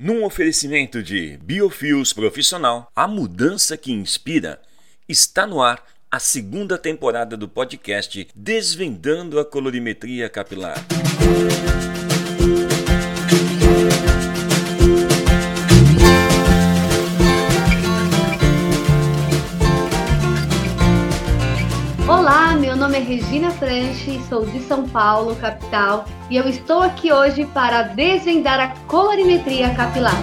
Num oferecimento de Biofios Profissional, a mudança que inspira, está no ar a segunda temporada do podcast Desvendando a Colorimetria Capilar. Nome é Regina Franchi, sou de São Paulo, capital, e eu estou aqui hoje para desvendar a colorimetria capilar.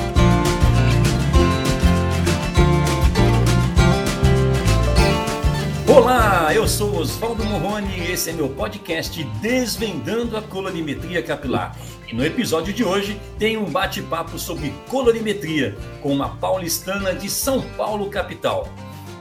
Olá, eu sou Oswaldo Morrone e esse é meu podcast Desvendando a Colorimetria Capilar. E no episódio de hoje tem um bate-papo sobre colorimetria com uma paulistana de São Paulo, capital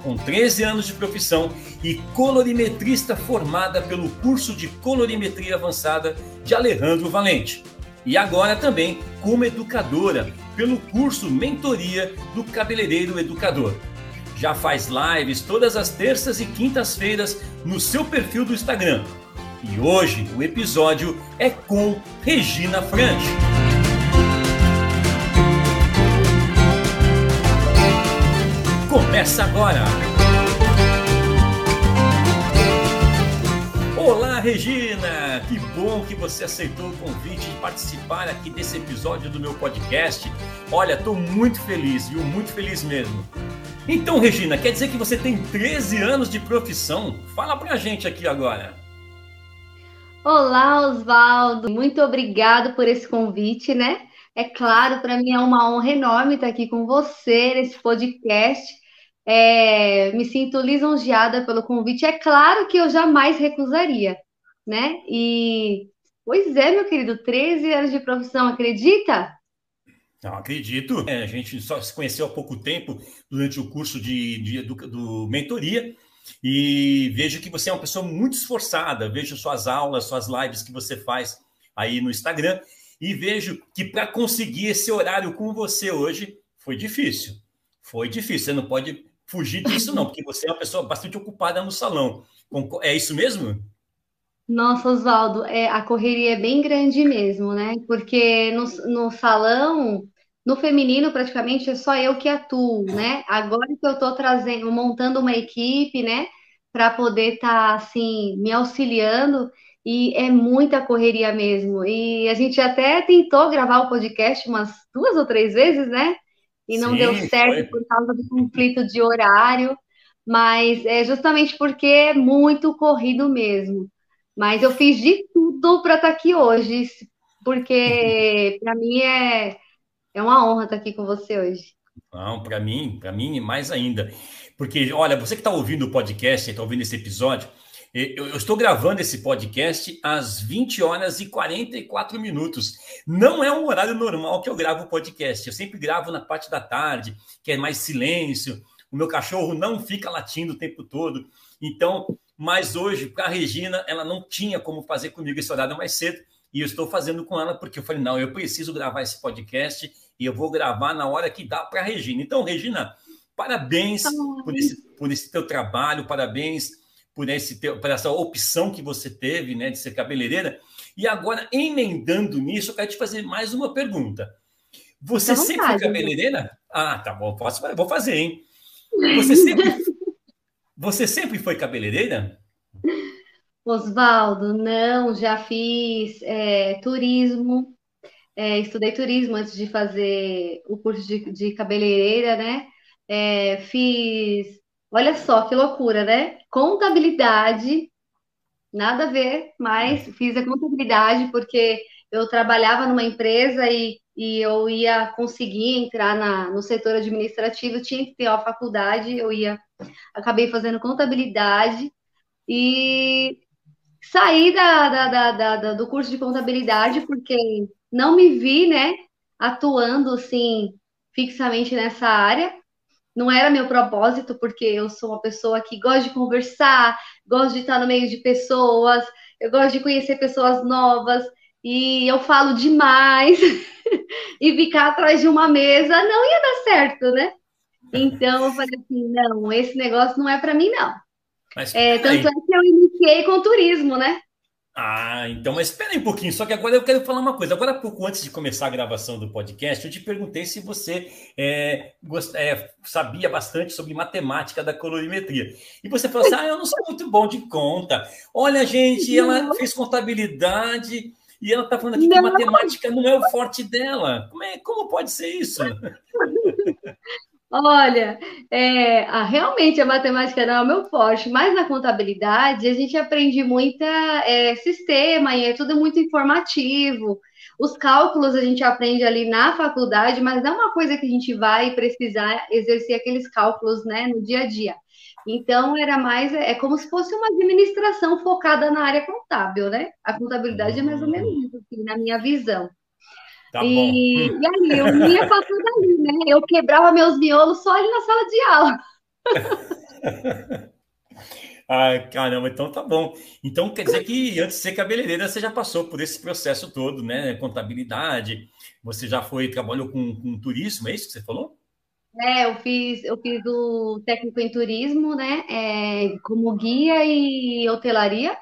com 13 anos de profissão e colorimetrista formada pelo curso de colorimetria avançada de Alejandro Valente. E agora também como educadora pelo curso Mentoria do Cabeleireiro Educador. Já faz lives todas as terças e quintas-feiras no seu perfil do Instagram. E hoje o episódio é com Regina Franchi. Começa agora! Olá, Regina! Que bom que você aceitou o convite de participar aqui desse episódio do meu podcast. Olha, estou muito feliz, viu? Muito feliz mesmo. Então, Regina, quer dizer que você tem 13 anos de profissão? Fala pra gente aqui agora. Olá, Oswaldo. Muito obrigado por esse convite, né? É claro, para mim é uma honra enorme estar aqui com você nesse podcast é, me sinto lisonjeada pelo convite. É claro que eu jamais recusaria, né? E, pois é, meu querido, 13 anos de profissão, acredita? Não acredito. É, a gente só se conheceu há pouco tempo durante o curso de, de do mentoria e vejo que você é uma pessoa muito esforçada. Vejo suas aulas, suas lives que você faz aí no Instagram e vejo que para conseguir esse horário com você hoje foi difícil. Foi difícil. Você não pode fugir disso, não, porque você é uma pessoa bastante ocupada no salão. É isso mesmo? Nossa, Oswaldo, é, a correria é bem grande mesmo, né? Porque no, no salão, no feminino, praticamente é só eu que atuo, né? Agora que eu estou trazendo, montando uma equipe, né, para poder estar tá, assim me auxiliando, e é muita correria mesmo. E a gente até tentou gravar o podcast umas duas ou três vezes, né? E não Sim, deu certo foi. por causa do conflito de horário, mas é justamente porque é muito corrido mesmo. Mas eu fiz de tudo para estar tá aqui hoje, porque para mim é, é uma honra estar tá aqui com você hoje. Não, para mim, para mim mais ainda. Porque, olha, você que está ouvindo o podcast, está ouvindo esse episódio, eu, eu, estou gravando esse podcast às 20 horas e 44 minutos. Não é um horário normal que eu gravo o podcast. Eu sempre gravo na parte da tarde, que é mais silêncio. O meu cachorro não fica latindo o tempo todo. Então, mas hoje, para a Regina, ela não tinha como fazer comigo esse horário mais cedo. E eu estou fazendo com ela porque eu falei: não, eu preciso gravar esse podcast e eu vou gravar na hora que dá para a Regina. Então, Regina, parabéns por esse, por esse teu trabalho, parabéns por, esse, por essa opção que você teve né, de ser cabeleireira. E agora, emendando nisso, eu quero te fazer mais uma pergunta. Você sempre foi cabeleireira? Ah, tá bom, posso, vou fazer, hein? Você sempre, você sempre foi cabeleireira? Osvaldo, não, já fiz é, turismo, é, estudei turismo antes de fazer o curso de, de cabeleireira, né? É, fiz Olha só que loucura, né? Contabilidade, nada a ver, mas fiz a contabilidade porque eu trabalhava numa empresa e, e eu ia conseguir entrar na, no setor administrativo, tinha que ter a faculdade, eu ia, acabei fazendo contabilidade e saí da, da, da, da, do curso de contabilidade porque não me vi, né, atuando assim fixamente nessa área não era meu propósito, porque eu sou uma pessoa que gosta de conversar, gosto de estar no meio de pessoas, eu gosto de conhecer pessoas novas, e eu falo demais, e ficar atrás de uma mesa não ia dar certo, né? Então eu falei assim: não, esse negócio não é para mim, não. Mas, é, tanto é que eu iniciei com turismo, né? Ah, então, mas espera aí um pouquinho, só que agora eu quero falar uma coisa. Agora, pouco antes de começar a gravação do podcast, eu te perguntei se você é, gost... é, sabia bastante sobre matemática da colorimetria. E você falou assim: ah, eu não sou muito bom de conta. Olha, gente, ela fez contabilidade e ela está falando aqui não. que matemática não é o forte dela. Como, é, como pode ser isso? Olha, é, a, realmente a matemática não é o meu forte, mas na contabilidade a gente aprende muita é, sistema e é tudo muito informativo. Os cálculos a gente aprende ali na faculdade, mas não é uma coisa que a gente vai precisar exercer aqueles cálculos né, no dia a dia. Então, era mais, é, é como se fosse uma administração focada na área contábil, né? A contabilidade é mais ou menos isso, assim, na minha visão. Tá e, bom. e aí, eu ia passando ali, né? Eu quebrava meus miolos só ali na sala de aula. Ai, caramba, então tá bom. Então quer dizer que antes de ser cabeleireira, você já passou por esse processo todo, né? Contabilidade, você já foi, trabalhou com, com turismo, é isso que você falou? É, eu fiz, eu fiz o técnico em turismo, né? É, como guia e hotelaria.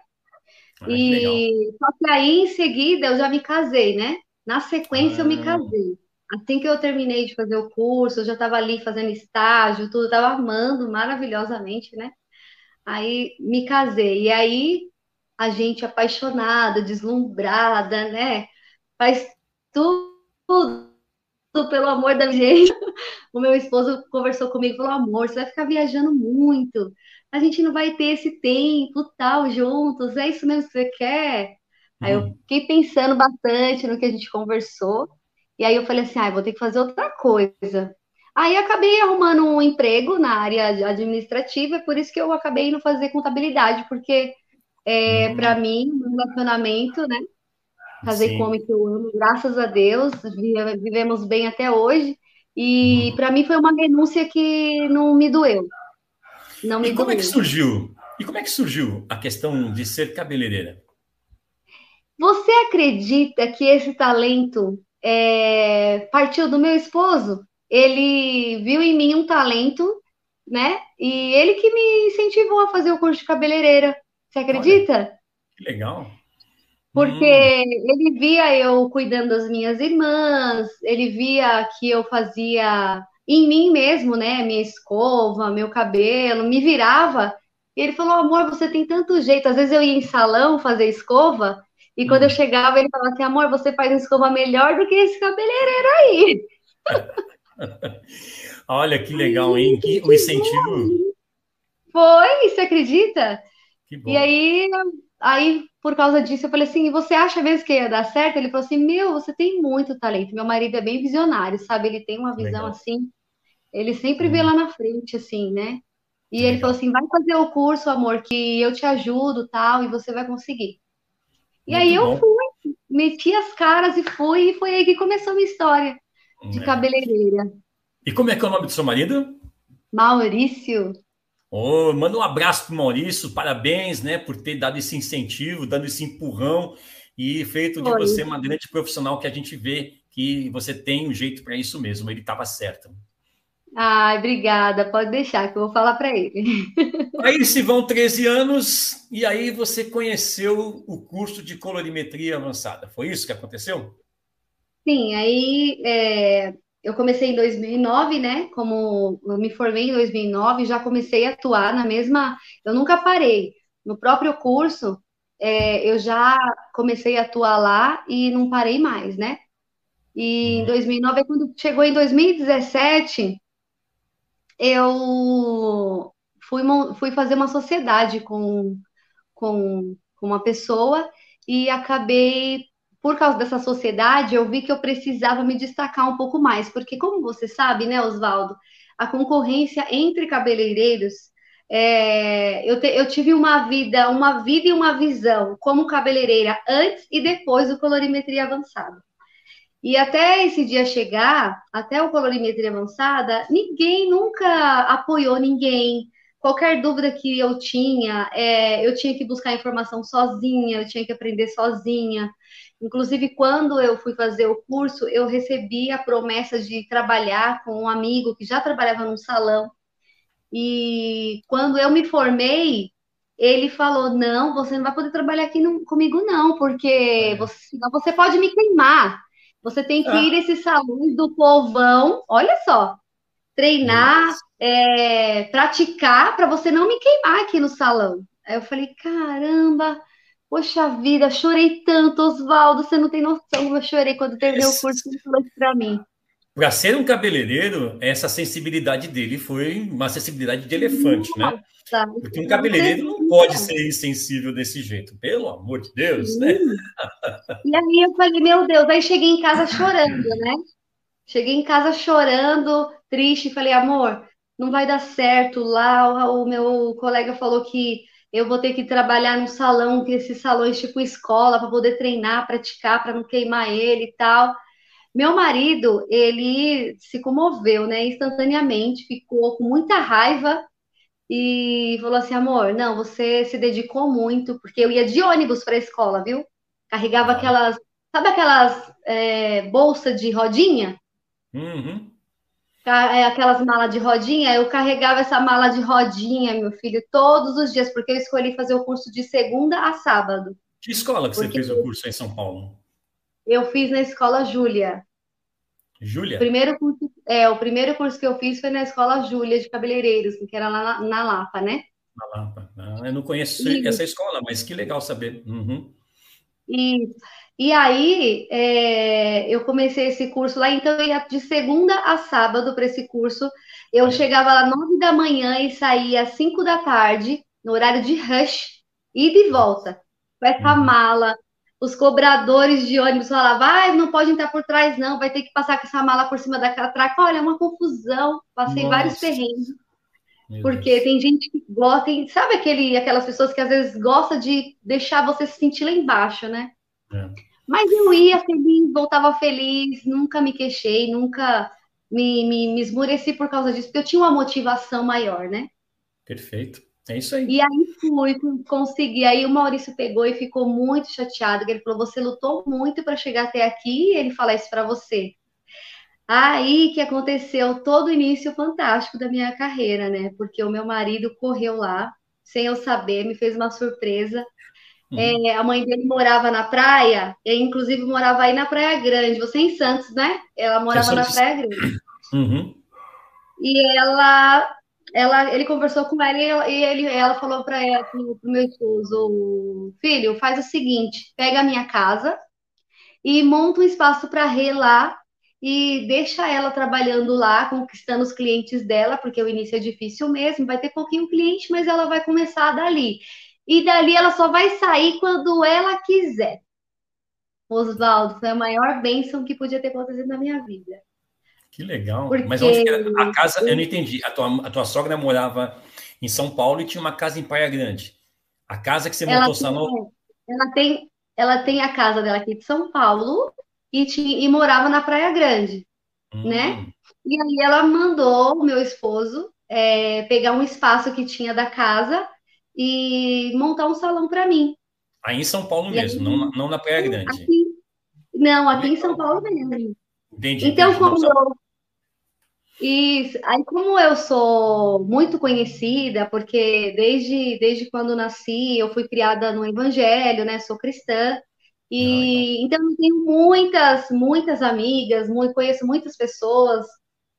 Ah, e só que aí em seguida eu já me casei, né? Na sequência, ah. eu me ah. casei. Assim que eu terminei de fazer o curso, eu já estava ali fazendo estágio, tudo, estava amando maravilhosamente, né? Aí me casei. E aí a gente apaixonada, deslumbrada, né? Faz tudo pelo amor da gente. O meu esposo conversou comigo e falou: amor, você vai ficar viajando muito, a gente não vai ter esse tempo tal juntos, é isso mesmo que você quer? Aí eu uhum. fiquei pensando bastante no que a gente conversou. E aí eu falei assim, ah, vou ter que fazer outra coisa. Aí acabei arrumando um emprego na área administrativa, por isso que eu acabei indo fazer contabilidade, porque é, uhum. para mim, um relacionamento, né? Casei Sim. com um homem que eu amo, graças a Deus, vivemos bem até hoje. E uhum. para mim foi uma renúncia que não me doeu. Não me e como doeu. é que surgiu? E como é que surgiu a questão de ser cabeleireira? Você acredita que esse talento é, partiu do meu esposo? Ele viu em mim um talento, né? E ele que me incentivou a fazer o curso de cabeleireira. Você acredita? Olha, que legal. Porque hum. ele via eu cuidando das minhas irmãs, ele via que eu fazia em mim mesmo, né? Minha escova, meu cabelo, me virava. E ele falou: amor, você tem tanto jeito. Às vezes eu ia em salão fazer escova, e quando eu uhum. chegava, ele falava assim: amor, você faz uma escova melhor do que esse cabeleireiro aí. Olha que legal, hein? Que, o incentivo. Foi, você acredita? E aí, aí, por causa disso, eu falei assim: você acha mesmo que ia dar certo? Ele falou assim: meu, você tem muito talento. Meu marido é bem visionário, sabe? Ele tem uma visão legal. assim, ele sempre vê uhum. lá na frente, assim, né? E ele falou assim: vai fazer o curso, amor, que eu te ajudo, tal, e você vai conseguir. E Muito aí eu bom. fui, meti as caras e fui, e foi aí que começou a minha história de é. cabeleireira. E como é que é o nome do seu marido? Maurício. Oh, manda um abraço para Maurício, parabéns, né, por ter dado esse incentivo, dando esse empurrão e feito de Oi. você uma grande profissional que a gente vê que você tem um jeito para isso mesmo. Ele estava certo. Ai, obrigada. Pode deixar que eu vou falar para ele. Aí se vão 13 anos e aí você conheceu o curso de colorimetria avançada. Foi isso que aconteceu? Sim, aí é, eu comecei em 2009, né? Como eu me formei em 2009, já comecei a atuar na mesma. Eu nunca parei. No próprio curso, é, eu já comecei a atuar lá e não parei mais, né? E em 2009, uhum. quando chegou em 2017, eu fui, fui fazer uma sociedade com, com, com uma pessoa e acabei, por causa dessa sociedade, eu vi que eu precisava me destacar um pouco mais, porque como você sabe, né, Oswaldo, a concorrência entre cabeleireiros é, eu, te, eu, tive uma vida, uma vida e uma visão como cabeleireira antes e depois do colorimetria avançada. E até esse dia chegar, até o colorimetria avançada, ninguém nunca apoiou ninguém. Qualquer dúvida que eu tinha, é, eu tinha que buscar informação sozinha, eu tinha que aprender sozinha. Inclusive, quando eu fui fazer o curso, eu recebi a promessa de trabalhar com um amigo que já trabalhava num salão. E quando eu me formei, ele falou: Não, você não vai poder trabalhar aqui no, comigo, não, porque é. você, senão você pode me queimar. Você tem que ah. ir nesses salões do povão, olha só, treinar, é, praticar para você não me queimar aqui no salão. Aí eu falei: Caramba, poxa vida, chorei tanto, Oswaldo, você não tem noção, eu chorei quando terminei o curso, isso para mim. Para ser um cabeleireiro, essa sensibilidade dele foi uma sensibilidade de elefante, né? Nossa, né? Porque um cabeleireiro não pode ser insensível desse jeito, pelo amor de Deus, né? E aí eu falei, meu Deus, aí cheguei em casa chorando, né? Cheguei em casa chorando, triste, falei, amor, não vai dar certo lá. O, o meu colega falou que eu vou ter que trabalhar num salão, que esses salões tipo escola, para poder treinar, praticar, para não queimar ele e tal. Meu marido, ele se comoveu, né, instantaneamente, ficou com muita raiva e falou assim: amor, não, você se dedicou muito, porque eu ia de ônibus para a escola, viu? Carregava aquelas, sabe aquelas é, bolsas de rodinha? Uhum. É, aquelas malas de rodinha, eu carregava essa mala de rodinha, meu filho, todos os dias, porque eu escolhi fazer o curso de segunda a sábado. Que escola que porque você fez o curso em São Paulo? Eu fiz na escola Júlia. Júlia? Primeiro curso, é, o primeiro curso que eu fiz foi na escola Júlia de cabeleireiros, que era lá na, na Lapa, né? Na Lapa. Ah, eu não conheço Isso. essa escola, mas que legal saber. Uhum. Isso. E aí, é, eu comecei esse curso lá, então eu ia de segunda a sábado para esse curso. Eu chegava lá nove da manhã e saía às cinco da tarde, no horário de rush, e volta, com essa uhum. mala, os cobradores de ônibus falavam, ah, não pode entrar por trás, não, vai ter que passar com essa mala por cima da catraca. Olha, é uma confusão. Passei Nossa. vários terrenos. Porque Deus. tem gente que gosta, tem, sabe aquele, aquelas pessoas que às vezes gosta de deixar você se sentir lá embaixo, né? É. Mas eu ia feliz, voltava feliz, nunca me queixei, nunca me, me, me esmureci por causa disso, porque eu tinha uma motivação maior, né? Perfeito. É isso aí. E aí fui, consegui. Aí o Maurício pegou e ficou muito chateado. Ele falou: Você lutou muito para chegar até aqui e ele falar isso para você. Aí que aconteceu todo o início fantástico da minha carreira, né? Porque o meu marido correu lá, sem eu saber, me fez uma surpresa. Uhum. É, a mãe dele morava na praia, e inclusive morava aí na Praia Grande. Você é em Santos, né? Ela morava na Praia Grande. Uhum. E ela ela, ele conversou com ela e ele, ela falou para o meu esposo, filho, faz o seguinte, pega a minha casa e monta um espaço para Rê lá e deixa ela trabalhando lá, conquistando os clientes dela, porque o início é difícil mesmo, vai ter pouquinho cliente, mas ela vai começar dali. E dali ela só vai sair quando ela quiser. Oswaldo, foi a maior bênção que podia ter acontecido na minha vida. Que legal. Porque... Mas onde que a casa, eu não entendi. A tua, a tua sogra morava em São Paulo e tinha uma casa em Praia Grande. A casa que você ela montou, Sanô... Ela tem, ela tem a casa dela aqui de São Paulo e, tinha, e morava na Praia Grande, hum. né? E aí ela mandou o meu esposo é, pegar um espaço que tinha da casa e montar um salão para mim. Aí em São Paulo e mesmo, aí, não, não na Praia Grande. Aqui, não, aqui em São Paulo mesmo. Entendi. Então, entendi. como eu, e aí, como eu sou muito conhecida, porque desde, desde quando nasci eu fui criada no Evangelho, né? Sou cristã. E ah, então eu tenho muitas, muitas amigas, muito, conheço muitas pessoas,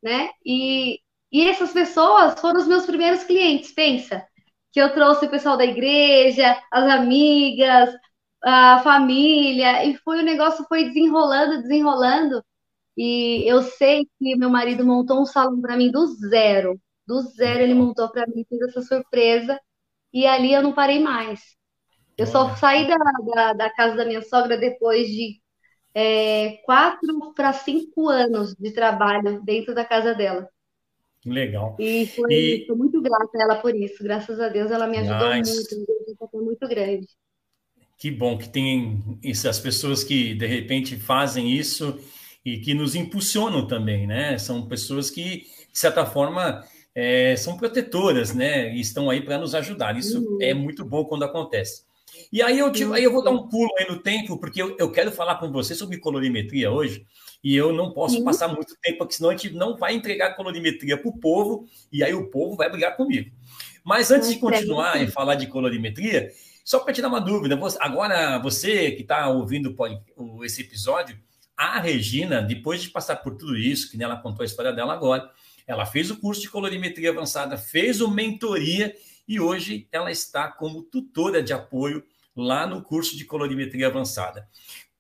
né? E, e essas pessoas foram os meus primeiros clientes, pensa. Que eu trouxe o pessoal da igreja, as amigas, a família, e foi o negócio foi desenrolando, desenrolando. E eu sei que meu marido montou um salão para mim do zero. Do zero ele montou para mim, fez essa surpresa. E ali eu não parei mais. Eu só saí da, da, da casa da minha sogra depois de é, quatro para cinco anos de trabalho dentro da casa dela. Legal. E foi, e... Sou muito grata a ela por isso. Graças a Deus ela me ajudou nice. muito. Foi muito grande. Que bom que tem essas pessoas que de repente fazem isso e que nos impulsionam também, né? São pessoas que, de certa forma, é, são protetoras, né? E estão aí para nos ajudar. Isso uhum. é muito bom quando acontece. E aí eu, te, aí eu vou dar um pulo aí no tempo, porque eu, eu quero falar com você sobre colorimetria hoje, e eu não posso Sim. passar muito tempo, porque senão a gente não vai entregar colorimetria para o povo, e aí o povo vai brigar comigo. Mas antes de continuar e falar de colorimetria, só para tirar uma dúvida, agora você que está ouvindo esse episódio, a Regina, depois de passar por tudo isso, que ela contou a história dela agora, ela fez o curso de colorimetria avançada, fez o mentoria e hoje ela está como tutora de apoio lá no curso de colorimetria avançada.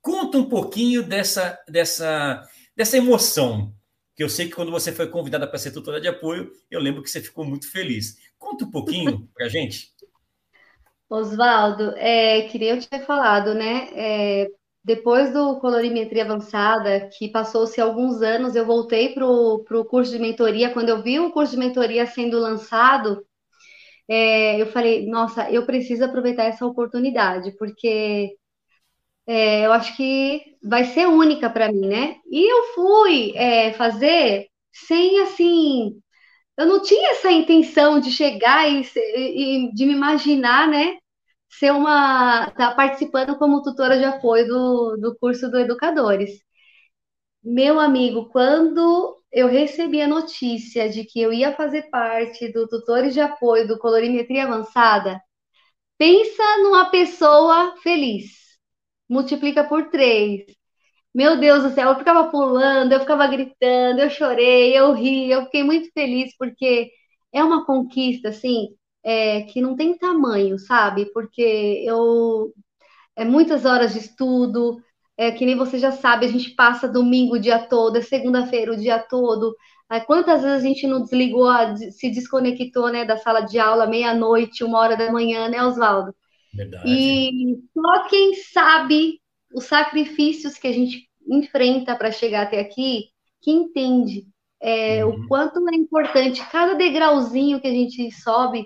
Conta um pouquinho dessa, dessa, dessa emoção, que eu sei que quando você foi convidada para ser tutora de apoio, eu lembro que você ficou muito feliz. Conta um pouquinho para a gente. Oswaldo, é, queria eu ter falado, né? É, depois do colorimetria avançada, que passou-se alguns anos, eu voltei para o curso de mentoria. Quando eu vi o curso de mentoria sendo lançado, é, eu falei, nossa, eu preciso aproveitar essa oportunidade, porque é, eu acho que vai ser única para mim, né? E eu fui é, fazer sem assim. Eu não tinha essa intenção de chegar e, e de me imaginar, né? Ser uma. estar tá participando como tutora de apoio do, do curso do Educadores. Meu amigo, quando eu recebi a notícia de que eu ia fazer parte do Tutores de Apoio do Colorimetria Avançada, pensa numa pessoa feliz multiplica por três. Meu Deus do céu, eu ficava pulando, eu ficava gritando, eu chorei, eu ri, eu fiquei muito feliz porque é uma conquista, assim, é, que não tem tamanho, sabe? Porque eu é muitas horas de estudo, é, que nem você já sabe, a gente passa domingo o dia todo, é segunda-feira o dia todo. É, quantas vezes a gente não desligou, se desconectou né, da sala de aula meia-noite, uma hora da manhã, né, Oswaldo? Verdade. E só quem sabe os sacrifícios que a gente enfrenta para chegar até aqui, que entende é, uhum. o quanto é importante, cada degrauzinho que a gente sobe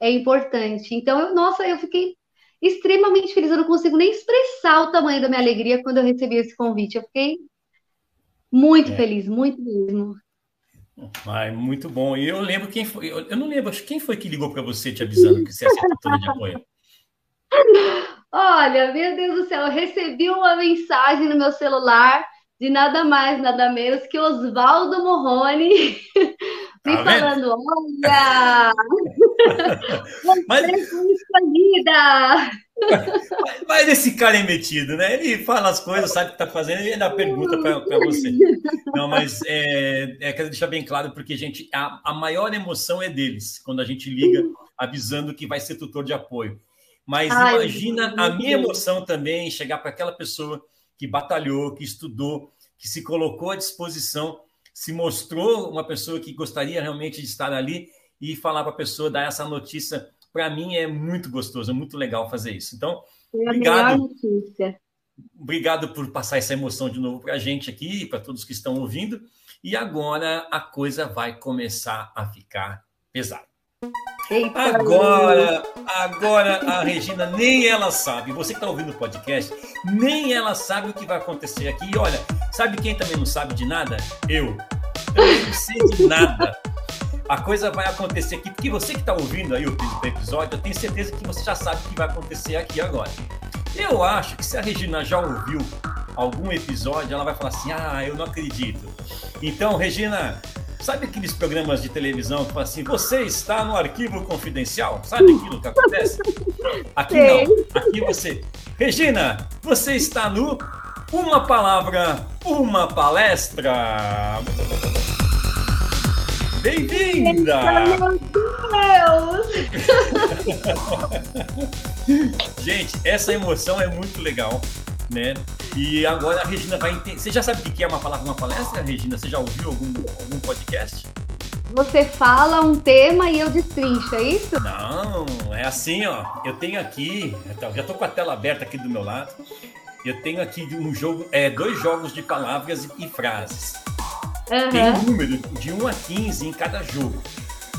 é importante. Então, eu, nossa, eu fiquei extremamente feliz, eu não consigo nem expressar o tamanho da minha alegria quando eu recebi esse convite. Eu fiquei muito é. feliz, muito mesmo. Ai, muito bom. E eu lembro quem foi, eu não lembro, quem foi que ligou para você te avisando que você ia ser tutora de apoio? Olha, meu Deus do céu, eu recebi uma mensagem no meu celular de nada mais, nada menos que Oswaldo Morrone tá falando: olha, mas... foi escolhida. Mas esse cara é metido, né? Ele fala as coisas, sabe o que está fazendo e ainda pergunta para você. Não, mas é, é, quero deixar bem claro, porque, gente, a, a maior emoção é deles, quando a gente liga avisando que vai ser tutor de apoio. Mas Ai, imagina a minha emoção também chegar para aquela pessoa que batalhou, que estudou, que se colocou à disposição, se mostrou uma pessoa que gostaria realmente de estar ali e falar para a pessoa, dar essa notícia. Para mim é muito gostoso, é muito legal fazer isso. Então, é obrigado. Obrigado por passar essa emoção de novo para a gente aqui, para todos que estão ouvindo. E agora a coisa vai começar a ficar pesada. Eita agora, agora a Regina nem ela sabe. Você que está ouvindo o podcast, nem ela sabe o que vai acontecer aqui. E olha, sabe quem também não sabe de nada? Eu. Eu não sei de nada. A coisa vai acontecer aqui, porque você que está ouvindo aí o episódio, eu tenho certeza que você já sabe o que vai acontecer aqui agora. Eu acho que se a Regina já ouviu algum episódio, ela vai falar assim: ah, eu não acredito. Então, Regina, Sabe aqueles programas de televisão que falam assim, você está no arquivo confidencial? Sabe aquilo que acontece? Aqui não. Aqui você. Regina, você está no Uma Palavra, Uma Palestra. Bem-vinda! Meu Deus! Gente, essa emoção é muito legal né? E agora a Regina vai entender. Você já sabe o que é uma palavra, uma palestra, Regina? Você já ouviu algum, algum podcast? Você fala um tema e eu destrincho, é isso? Não, é assim, ó. Eu tenho aqui, já tô com a tela aberta aqui do meu lado. Eu tenho aqui um jogo, é, dois jogos de palavras e frases. Uhum. Tem um número de 1 a 15 em cada jogo.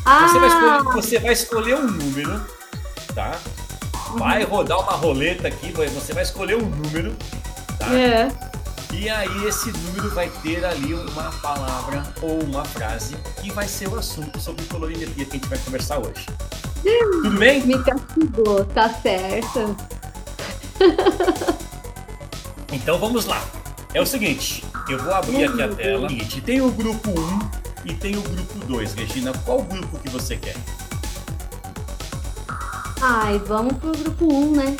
Ah. Você, vai escolher, você vai escolher um número, tá? Vai rodar uma roleta aqui, você vai escolher um número, tá? É. E aí esse número vai ter ali uma palavra ou uma frase que vai ser o assunto sobre colorimetria que a gente vai conversar hoje. Tudo bem? Me castigou, tá certo. Então vamos lá. É o seguinte, eu vou abrir aqui a tela. Tem o grupo 1 e tem o grupo 2. Regina, qual grupo que você quer? Ai, vamos pro grupo 1, né?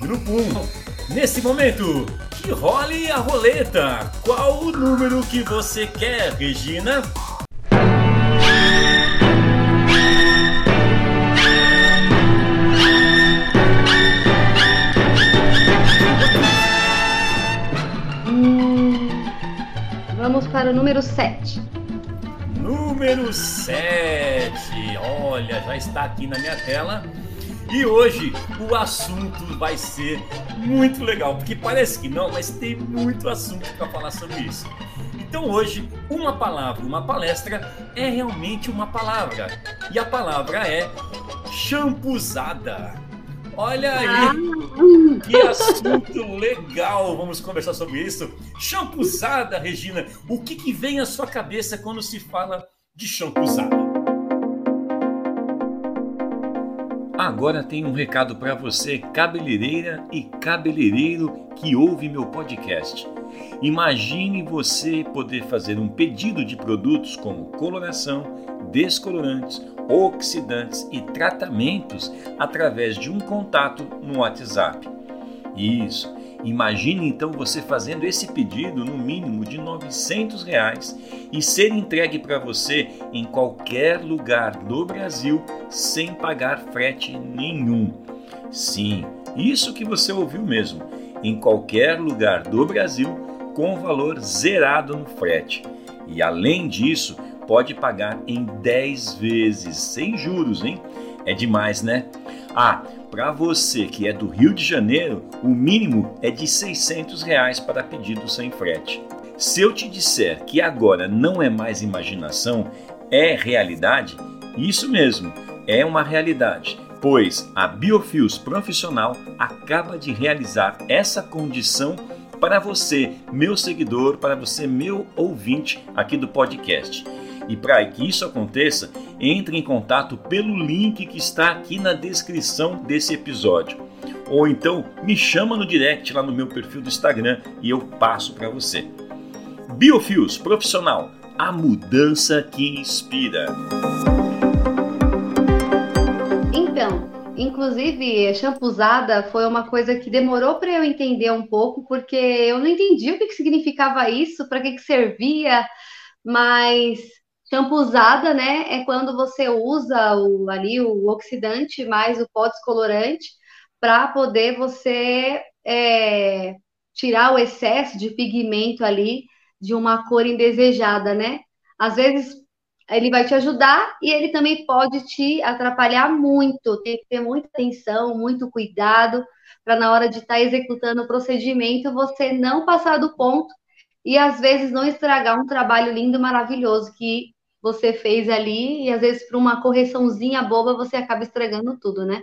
Grupo 1. Nesse momento, que role a roleta. Qual o número que você quer, Regina? Hum, vamos para o número 7. Número 7. Olha, já está aqui na minha tela. E hoje o assunto vai ser muito legal, porque parece que não, mas tem muito assunto para falar sobre isso. Então hoje, uma palavra, uma palestra é realmente uma palavra. E a palavra é champuzada. Olha aí, que assunto legal! Vamos conversar sobre isso. Champuzada, Regina, o que, que vem à sua cabeça quando se fala de champuzada? Agora tem um recado para você, cabeleireira e cabeleireiro que ouve meu podcast. Imagine você poder fazer um pedido de produtos como coloração, descolorantes, oxidantes e tratamentos através de um contato no WhatsApp. Isso. Imagine então você fazendo esse pedido no mínimo de 900 reais e ser entregue para você em qualquer lugar do Brasil sem pagar frete nenhum. Sim, isso que você ouviu mesmo, em qualquer lugar do Brasil com valor zerado no frete. E além disso, pode pagar em 10 vezes sem juros, hein? É demais, né? Ah, para você que é do Rio de Janeiro, o mínimo é de 600 reais para pedido sem frete. Se eu te disser que agora não é mais imaginação, é realidade, isso mesmo, é uma realidade, pois a Biofios Profissional acaba de realizar essa condição para você, meu seguidor, para você, meu ouvinte aqui do podcast. E para que isso aconteça, entre em contato pelo link que está aqui na descrição desse episódio. Ou então me chama no direct lá no meu perfil do Instagram e eu passo para você. Biofios Profissional, a mudança que inspira. Então, inclusive, champuzada foi uma coisa que demorou para eu entender um pouco, porque eu não entendi o que, que significava isso, para que, que servia, mas Champuzada, né, é quando você usa o, ali o oxidante mais o pó descolorante para poder você é, tirar o excesso de pigmento ali de uma cor indesejada, né? Às vezes ele vai te ajudar e ele também pode te atrapalhar muito. Tem que ter muita atenção, muito cuidado para na hora de estar tá executando o procedimento você não passar do ponto e às vezes não estragar um trabalho lindo, maravilhoso que você fez ali, e às vezes para uma correçãozinha boba você acaba estragando tudo, né?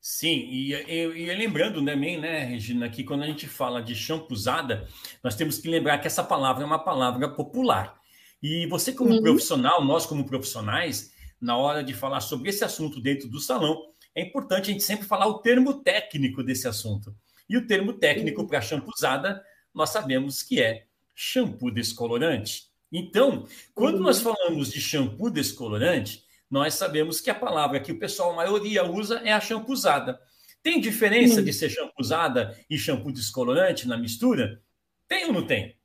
Sim, e, e, e, lembrando também, né, Regina, que quando a gente fala de champuzada, nós temos que lembrar que essa palavra é uma palavra popular. E você, como Sim. profissional, nós, como profissionais, na hora de falar sobre esse assunto dentro do salão, é importante a gente sempre falar o termo técnico desse assunto. E o termo técnico para champuzada, nós sabemos que é shampoo descolorante. Então, quando uhum. nós falamos de shampoo descolorante, nós sabemos que a palavra que o pessoal, a maioria, usa é a champuzada. Tem diferença de ser champuzada e shampoo descolorante na mistura? Tem ou não tem?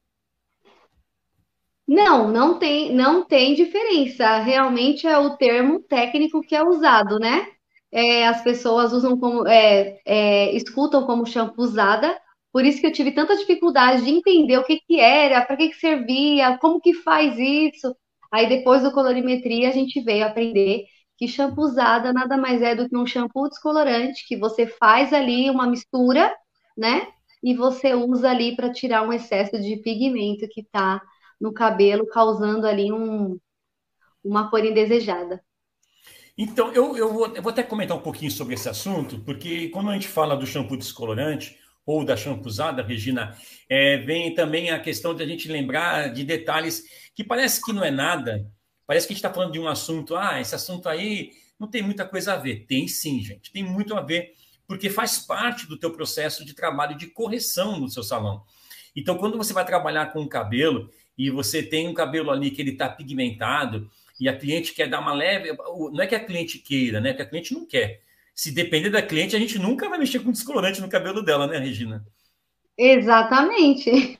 Não, não tem, não tem diferença. Realmente é o termo técnico que é usado, né? É, as pessoas usam como, é, é, escutam como champuzada, por isso que eu tive tanta dificuldade de entender o que, que era, para que, que servia, como que faz isso. Aí depois do colorimetria a gente veio aprender que champuzada nada mais é do que um shampoo descolorante que você faz ali uma mistura, né? E você usa ali para tirar um excesso de pigmento que está no cabelo, causando ali um, uma cor indesejada. Então, eu, eu, vou, eu vou até comentar um pouquinho sobre esse assunto, porque quando a gente fala do shampoo descolorante, ou da champuzada, Regina, é, vem também a questão de a gente lembrar de detalhes que parece que não é nada, parece que a gente está falando de um assunto, ah, esse assunto aí não tem muita coisa a ver. Tem sim, gente, tem muito a ver, porque faz parte do teu processo de trabalho de correção no seu salão. Então, quando você vai trabalhar com o cabelo e você tem um cabelo ali que ele está pigmentado e a cliente quer dar uma leve, não é que a cliente queira, né? Que a cliente não quer. Se depender da cliente, a gente nunca vai mexer com descolorante no cabelo dela, né, Regina? Exatamente.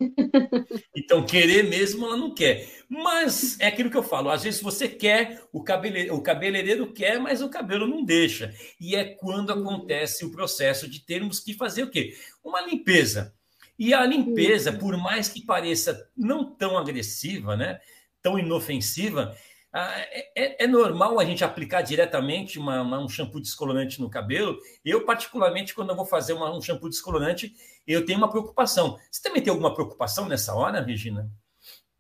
Então, querer mesmo ela não quer. Mas é aquilo que eu falo: às vezes você quer, o, cabele... o cabeleireiro quer, mas o cabelo não deixa. E é quando acontece o processo de termos que fazer o quê? Uma limpeza. E a limpeza, por mais que pareça não tão agressiva, né? Tão inofensiva, é, é, é, normal a gente aplicar diretamente uma, uma, um shampoo descolorante no cabelo. Eu, particularmente, quando eu vou fazer uma, um shampoo descolorante, eu tenho uma preocupação. Você também tem alguma preocupação nessa hora, Regina?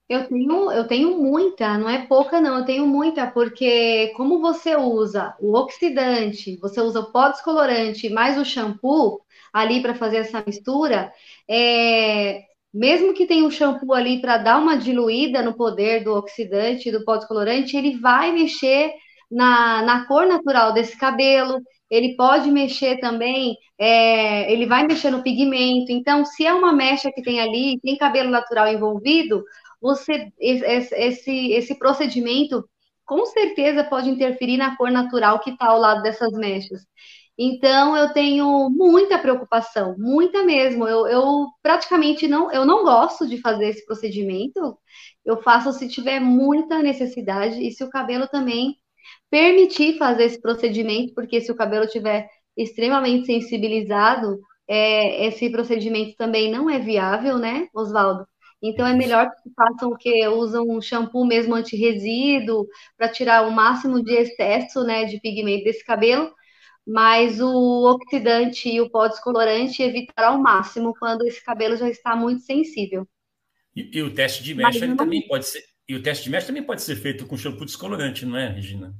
Eu tenho, eu tenho muita, não é pouca, não, eu tenho muita, porque como você usa o oxidante, você usa o pó descolorante mais o shampoo ali para fazer essa mistura, é, mesmo que tenha um shampoo ali para dar uma diluída no poder do oxidante, do pó descolorante, ele vai mexer na, na cor natural desse cabelo, ele pode mexer também, é, ele vai mexer no pigmento. Então, se é uma mecha que tem ali, tem cabelo natural envolvido, você esse, esse procedimento com certeza pode interferir na cor natural que está ao lado dessas mechas. Então eu tenho muita preocupação, muita mesmo. Eu, eu, praticamente não, eu não gosto de fazer esse procedimento. Eu faço se tiver muita necessidade e se o cabelo também permitir fazer esse procedimento, porque se o cabelo tiver extremamente sensibilizado, é, esse procedimento também não é viável, né, Oswaldo? Então é melhor que façam que usam um shampoo mesmo anti-resíduo para tirar o máximo de excesso, né, de pigmento desse cabelo mas o oxidante e o pó descolorante evitar ao máximo quando esse cabelo já está muito sensível. E, e o teste de mecha não... também pode ser. E o teste de mecha também pode ser feito com shampoo descolorante, não é, Regina?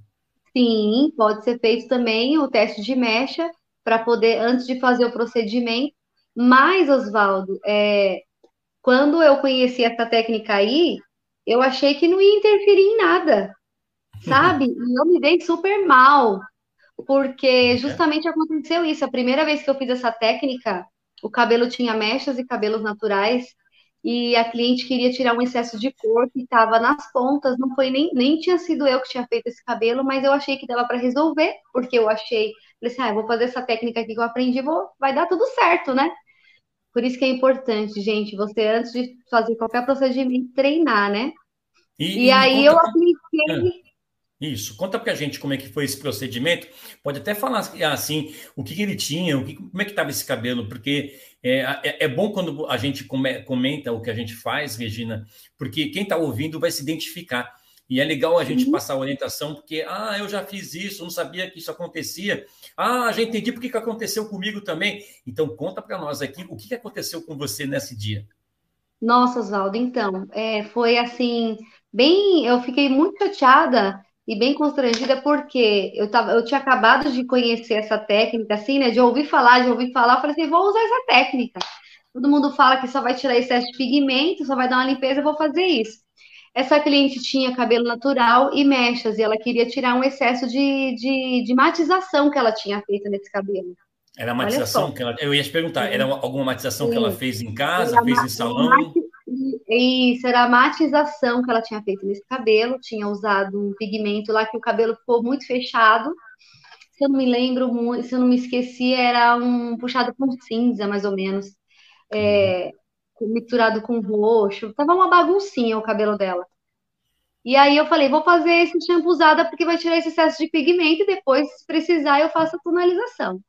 Sim, pode ser feito também o teste de mecha para poder, antes de fazer o procedimento. Mas, Oswaldo, é, quando eu conheci essa técnica aí, eu achei que não ia interferir em nada, sabe? E eu me dei super mal, porque é. justamente aconteceu isso. A primeira vez que eu fiz essa técnica, o cabelo tinha mechas e cabelos naturais, e a cliente queria tirar um excesso de cor que estava nas pontas, não foi nem, nem tinha sido eu que tinha feito esse cabelo, mas eu achei que dava para resolver, porque eu achei, falei assim, ah, vou fazer essa técnica aqui que eu aprendi, vou, vai dar tudo certo, né? Por isso que é importante, gente, você antes de fazer qualquer procedimento, treinar, né? E, e aí eu apliquei é. Isso. Conta para a gente como é que foi esse procedimento. Pode até falar assim, o que, que ele tinha, o que, como é que estava esse cabelo, porque é, é, é, bom quando a gente comenta o que a gente faz, Regina, porque quem está ouvindo vai se identificar. E é legal a gente uhum. passar a orientação, porque, ah, eu já fiz isso, não sabia que isso acontecia. Ah, já entendi porque que aconteceu comigo também. Então, conta para nós aqui o que, que aconteceu com você nesse dia. Nossa, Oswaldo, então, é, foi assim, bem, eu fiquei muito chateada e bem constrangida porque eu, tava, eu tinha acabado de conhecer essa técnica, assim, né? De ouvir falar, de ouvir falar, eu falei assim, vou usar essa técnica. Todo mundo fala que só vai tirar excesso de pigmento, só vai dar uma limpeza, eu vou fazer isso. Essa cliente tinha cabelo natural e mechas, e ela queria tirar um excesso de, de, de matização que ela tinha feito nesse cabelo. Era matização que ela. Eu ia te perguntar, era alguma matização Sim. que ela fez em casa, era fez em salão? Isso, era a matização que ela tinha feito nesse cabelo, tinha usado um pigmento lá que o cabelo ficou muito fechado. Se eu não me lembro muito, se eu não me esqueci, era um puxado com cinza, mais ou menos. É, misturado com roxo. Tava uma baguncinha o cabelo dela. E aí eu falei, vou fazer esse shampoo usada porque vai tirar esse excesso de pigmento e depois, se precisar, eu faço a tonalização.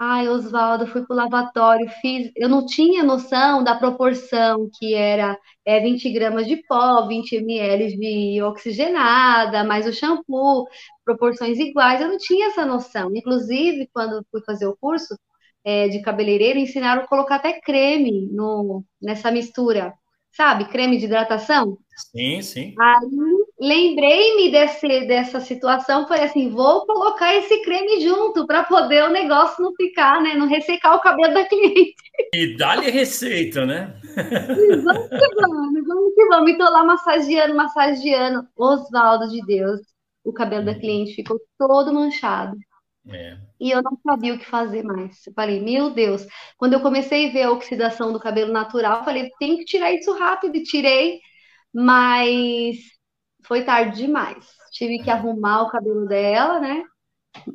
Ai, Oswaldo, fui pro lavatório, fiz. Eu não tinha noção da proporção que era é, 20 gramas de pó, 20 ml de oxigenada, mais o shampoo, proporções iguais. Eu não tinha essa noção. Inclusive, quando fui fazer o curso é, de cabeleireiro, ensinaram a colocar até creme no, nessa mistura. Sabe, creme de hidratação? Sim, sim. Aí lembrei-me dessa situação, foi assim, vou colocar esse creme junto para poder o negócio não ficar, né, não ressecar o cabelo da cliente. E dá-lhe receita, né? Vamos que vamos, vamos que vamos. E tô lá massageando, massageando. Oswaldo de Deus, o cabelo da cliente ficou todo manchado. É. E eu não sabia o que fazer mais. Eu falei, meu Deus. Quando eu comecei a ver a oxidação do cabelo natural, falei, tem que tirar isso rápido. E tirei, mas foi tarde demais. Tive que arrumar o cabelo dela, né?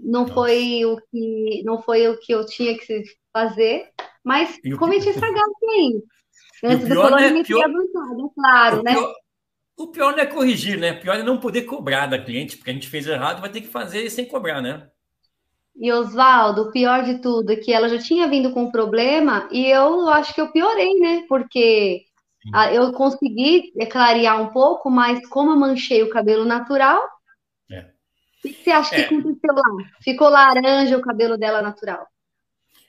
Não Nossa. foi o que não foi o que eu tinha que fazer, mas cometi essa gafe aí. Antes do colônia é, pior, avançado, é claro, o né? Pior, o pior não é corrigir, né? O pior é não poder cobrar da cliente, porque a gente fez errado, vai ter que fazer sem cobrar, né? E Oswaldo, o pior de tudo é que ela já tinha vindo com um problema e eu acho que eu piorei, né? Porque eu consegui clarear um pouco, mas como eu manchei o cabelo natural, é. o que você acha é. que aconteceu lá? Ficou laranja o cabelo dela natural.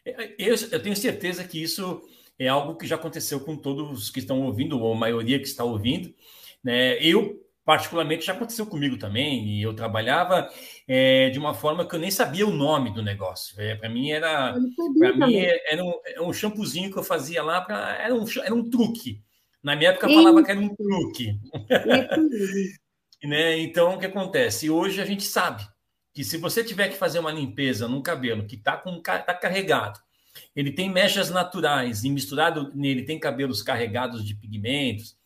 É, eu, eu, tenho certeza que isso é algo que já aconteceu com todos que estão ouvindo, ou a maioria que está ouvindo. Né? Eu, particularmente, já aconteceu comigo também, e eu trabalhava é, de uma forma que eu nem sabia o nome do negócio. É, para mim era, para mim era um, era um shampoozinho que eu fazia lá para era um, era um truque. Na minha época falava que era um truque. né? Então o que acontece? Hoje a gente sabe que se você tiver que fazer uma limpeza num cabelo que está tá carregado, ele tem mechas naturais e misturado nele tem cabelos carregados de pigmentos,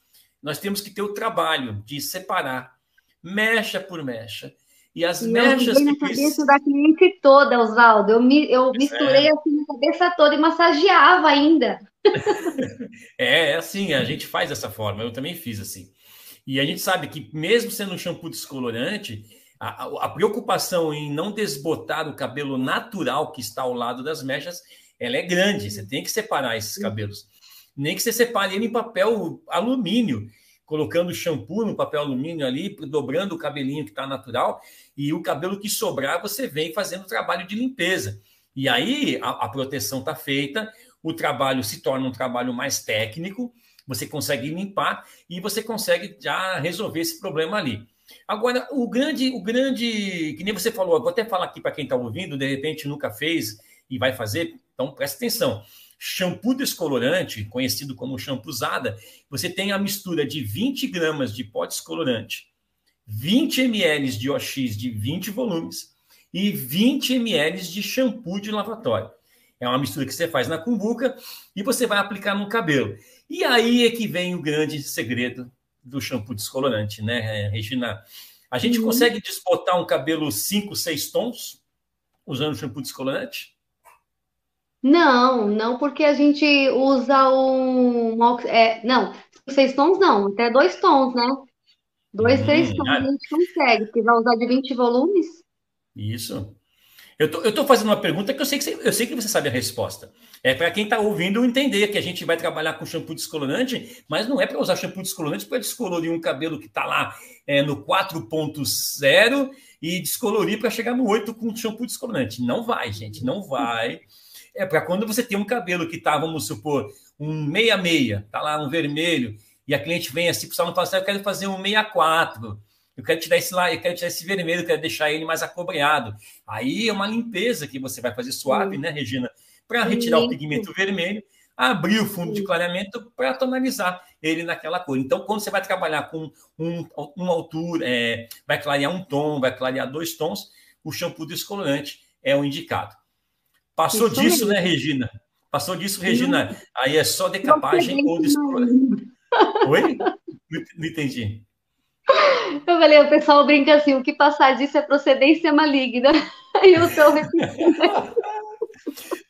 nós temos que ter o trabalho de separar mecha por mecha. E as e mechas. Eu na cabeça da cliente toda, Oswaldo. Eu, me, eu misturei é. assim na cabeça toda e massageava ainda. é, é assim, a gente faz dessa forma. Eu também fiz assim. E a gente sabe que, mesmo sendo um shampoo descolorante, a, a, preocupação em não desbotar o cabelo natural que está ao lado das mechas, ela é grande. Você tem que separar esses cabelos nem que você separe ele em papel alumínio, colocando shampoo no papel alumínio ali, dobrando o cabelinho que está natural, e o cabelo que sobrar você vem fazendo trabalho de limpeza. E aí a, a proteção está feita, o trabalho se torna um trabalho mais técnico, você consegue limpar e você consegue já resolver esse problema ali. Agora, o grande, o grande, que nem você falou, vou até falar aqui para quem está ouvindo, de repente nunca fez e vai fazer, então presta atenção. Shampoo descolorante, conhecido como usada, você tem a mistura de 20 gramas de pó descolorante, 20 ml de OX de 20 volumes e 20 ml de shampoo de lavatório. É uma mistura que você faz na cumbuca e você vai aplicar no cabelo. E aí é que vem o grande segredo do shampoo descolorante, né, Regina? A gente uhum. consegue desbotar um cabelo 5, 6 tons usando shampoo descolorante? Não, não porque a gente usa um. É, não, seis tons não, até dois tons, né? Dois, três hum, tons a gente consegue, porque vai usar de 20 volumes. Isso. Eu tô, tô fazendo uma pergunta que eu sei que você, eu sei que você sabe a resposta. É para quem está ouvindo entender que a gente vai trabalhar com shampoo descolorante, mas não é para usar shampoo descolorante para descolorir um cabelo que está lá é, no 4.0 e descolorir para chegar no 8 com shampoo descolorante. Não vai, gente, não vai. É para quando você tem um cabelo que tá, vamos supor, um meia-meia, tá lá um vermelho, e a cliente vem assim, pessoal não fala assim, eu quero fazer um 64, eu quero tirar esse lá, eu quero tirar esse vermelho, eu quero deixar ele mais acobreado. Aí é uma limpeza que você vai fazer suave, né, Regina? Para retirar o pigmento vermelho, abrir o fundo de clareamento para tonalizar ele naquela cor. Então, quando você vai trabalhar com um, uma altura, é, vai clarear um tom, vai clarear dois tons, o shampoo descolorante é o indicado. Passou Isso disso, mesmo. né, Regina? Passou disso, Regina. Aí é só decapagem ou descoloração. Oi? Não entendi. Eu falei, o pessoal brinca assim, o que passar disso é procedência maligna. Aí eu estou repetindo.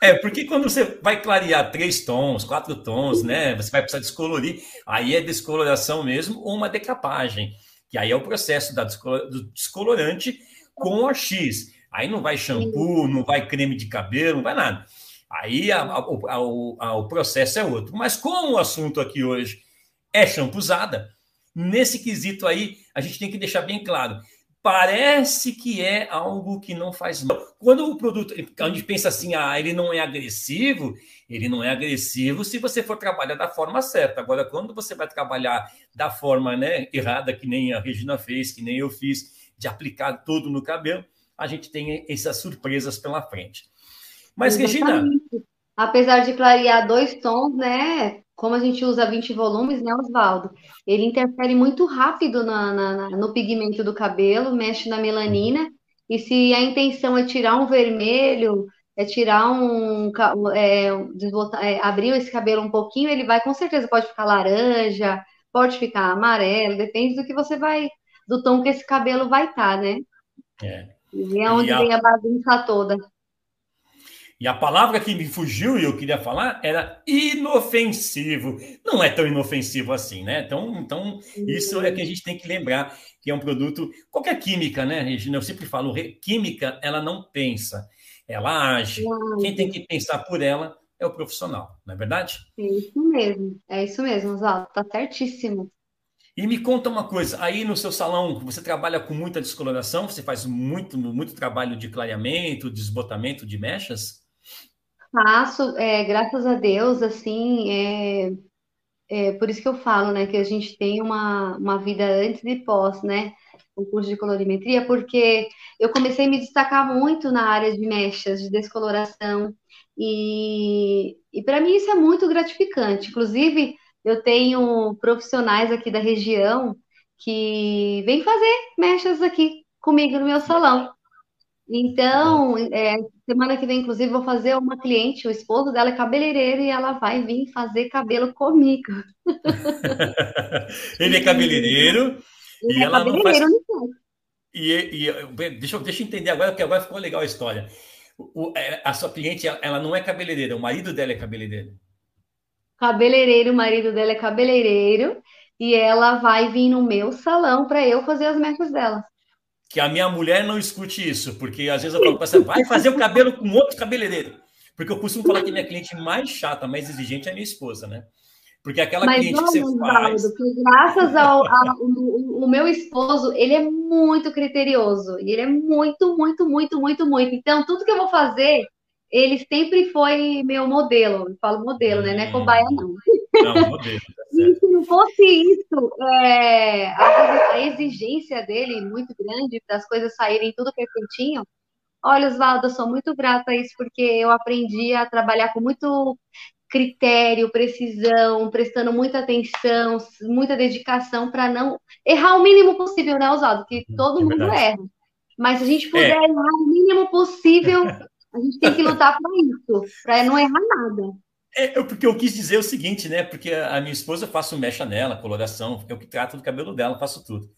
É, porque quando você vai clarear três tons, quatro tons, né? Você vai precisar descolorir, aí é descoloração mesmo ou uma decapagem, que aí é o processo da do descolorante com o X. Aí não vai shampoo, não vai creme de cabelo, não vai nada. Aí a, a, a, o processo é outro. Mas como o assunto aqui hoje é usada, nesse quesito aí a gente tem que deixar bem claro. Parece que é algo que não faz mal. Quando o produto, a gente pensa assim, ah, ele não é agressivo, ele não é agressivo se você for trabalhar da forma certa. Agora, quando você vai trabalhar da forma né, errada, que nem a Regina fez, que nem eu fiz, de aplicar tudo no cabelo, a gente tem essas surpresas pela frente. Mas, Exatamente. Regina. Apesar de clarear dois tons, né? Como a gente usa 20 volumes, né, Oswaldo? Ele interfere muito rápido na, na, no pigmento do cabelo, mexe na melanina E se a intenção é tirar um vermelho, é tirar um, é, desbotar, é, abrir esse cabelo um pouquinho, ele vai com certeza pode ficar laranja, pode ficar amarelo, depende do que você vai, do tom que esse cabelo vai estar, tá, né? É. E é onde e a... vem a bagunça toda. E a palavra que me fugiu e eu queria falar era inofensivo. Não é tão inofensivo assim, né? Então, então isso é que a gente tem que lembrar que é um produto. Qualquer química, né, Regina? Eu sempre falo, química, ela não pensa, ela age. Quem tem que pensar por ela é o profissional, não é verdade? É isso mesmo, é isso mesmo, Oswaldo, tá certíssimo. E me conta uma coisa, aí no seu salão você trabalha com muita descoloração, você faz muito, muito trabalho de clareamento, desbotamento de mechas? Faço, é, graças a Deus, assim, é, é por isso que eu falo, né, que a gente tem uma, uma vida antes e pós, né, o curso de colorimetria, porque eu comecei a me destacar muito na área de mechas, de descoloração, e, e para mim isso é muito gratificante. Inclusive, eu tenho profissionais aqui da região que vêm fazer mechas aqui comigo no meu salão. Então, é, semana que vem, inclusive, vou fazer uma cliente, o esposo dela é cabeleireiro e ela vai vir fazer cabelo comigo. Ele é cabeleireiro Ele e é ela não faz. E, e, deixa, deixa eu entender agora, porque agora ficou legal a história. O, é, a sua cliente, ela não é cabeleireira, o marido dela é cabeleireiro. Cabeleireiro, o marido dela é cabeleireiro e ela vai vir no meu salão para eu fazer as mechas dela que a minha mulher não escute isso, porque às vezes eu falo para ela, vai fazer o cabelo com outro cabeleireiro. Porque eu costumo falar que minha cliente mais chata, mais exigente é a minha esposa, né? Porque aquela Mas, cliente que você faz... graças ao, ao o, o meu esposo, ele é muito criterioso. E ele é muito, muito, muito, muito, muito. Então, tudo que eu vou fazer, ele sempre foi meu modelo. Eu falo modelo, né? Não é cobaia, não. Não, modelo. Tá e se não fosse isso, é, a, a, exigência dele muito grande das coisas saírem tudo perfeitinho. Olha, Oswaldo, eu sou muito grata a isso porque eu aprendi a trabalhar com muito critério, precisão, prestando muita atenção, muita dedicação para não errar o mínimo possível, né, Oswaldo? Que uhum, todo é mundo verdade. erra. Mas se a gente puder é. errar o mínimo possível, a gente tem que lutar para isso, para não errar nada. É, porque eu quis dizer o seguinte, né? Porque a minha esposa eu faço mecha nela, coloração, eu que trato do cabelo dela, faço tudo.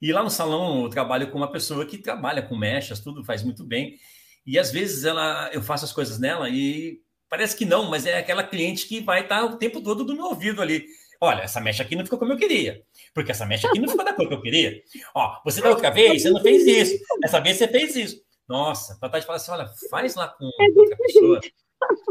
E lá no salão eu trabalho com uma pessoa que trabalha com mechas, tudo faz muito bem. E às vezes ela, eu faço as coisas nela e parece que não, mas é aquela cliente que vai estar o tempo todo do meu ouvido ali. Olha, essa mecha aqui não ficou como eu queria. Porque essa mecha aqui não ficou da cor que eu queria. Ó, você da outra vez, você não fez isso. Essa vez você fez isso. Nossa, a Tati fala assim: olha, faz lá com outra pessoa.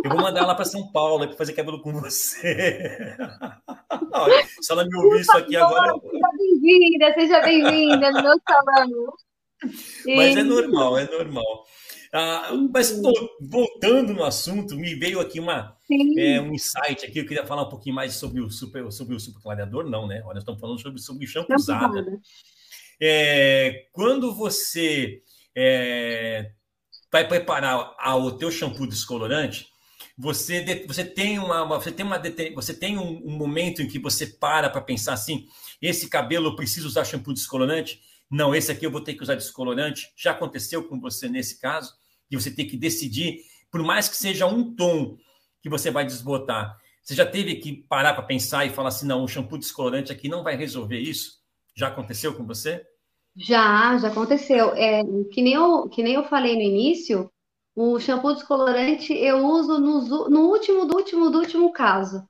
Eu vou mandar ela para São Paulo para fazer cabelo com você. Olha, se ela me ouvir isso aqui agora. Seja bem-vinda, seja bem-vinda no meu salão. Mas é normal, é normal. Ah, mas voltando no assunto, me veio aqui uma, é, um insight aqui. Eu queria falar um pouquinho mais sobre o super, sobre o super clareador, não, né? Olha, estamos falando sobre, sobre usado. É, quando você é, vai preparar o teu shampoo descolorante, você, você tem uma, você tem uma você tem um, um momento em que você para para pensar assim, esse cabelo eu preciso usar shampoo descolorante? Não, esse aqui eu vou ter que usar descolorante. Já aconteceu com você nesse caso? E você tem que decidir, por mais que seja um tom que você vai desbotar, você já teve que parar para pensar e falar assim, não, o shampoo descolorante aqui não vai resolver isso? Já aconteceu com você? Já, já aconteceu. É, que nem eu, que nem eu falei no início, o shampoo descolorante eu uso no, no último, do último, do último caso.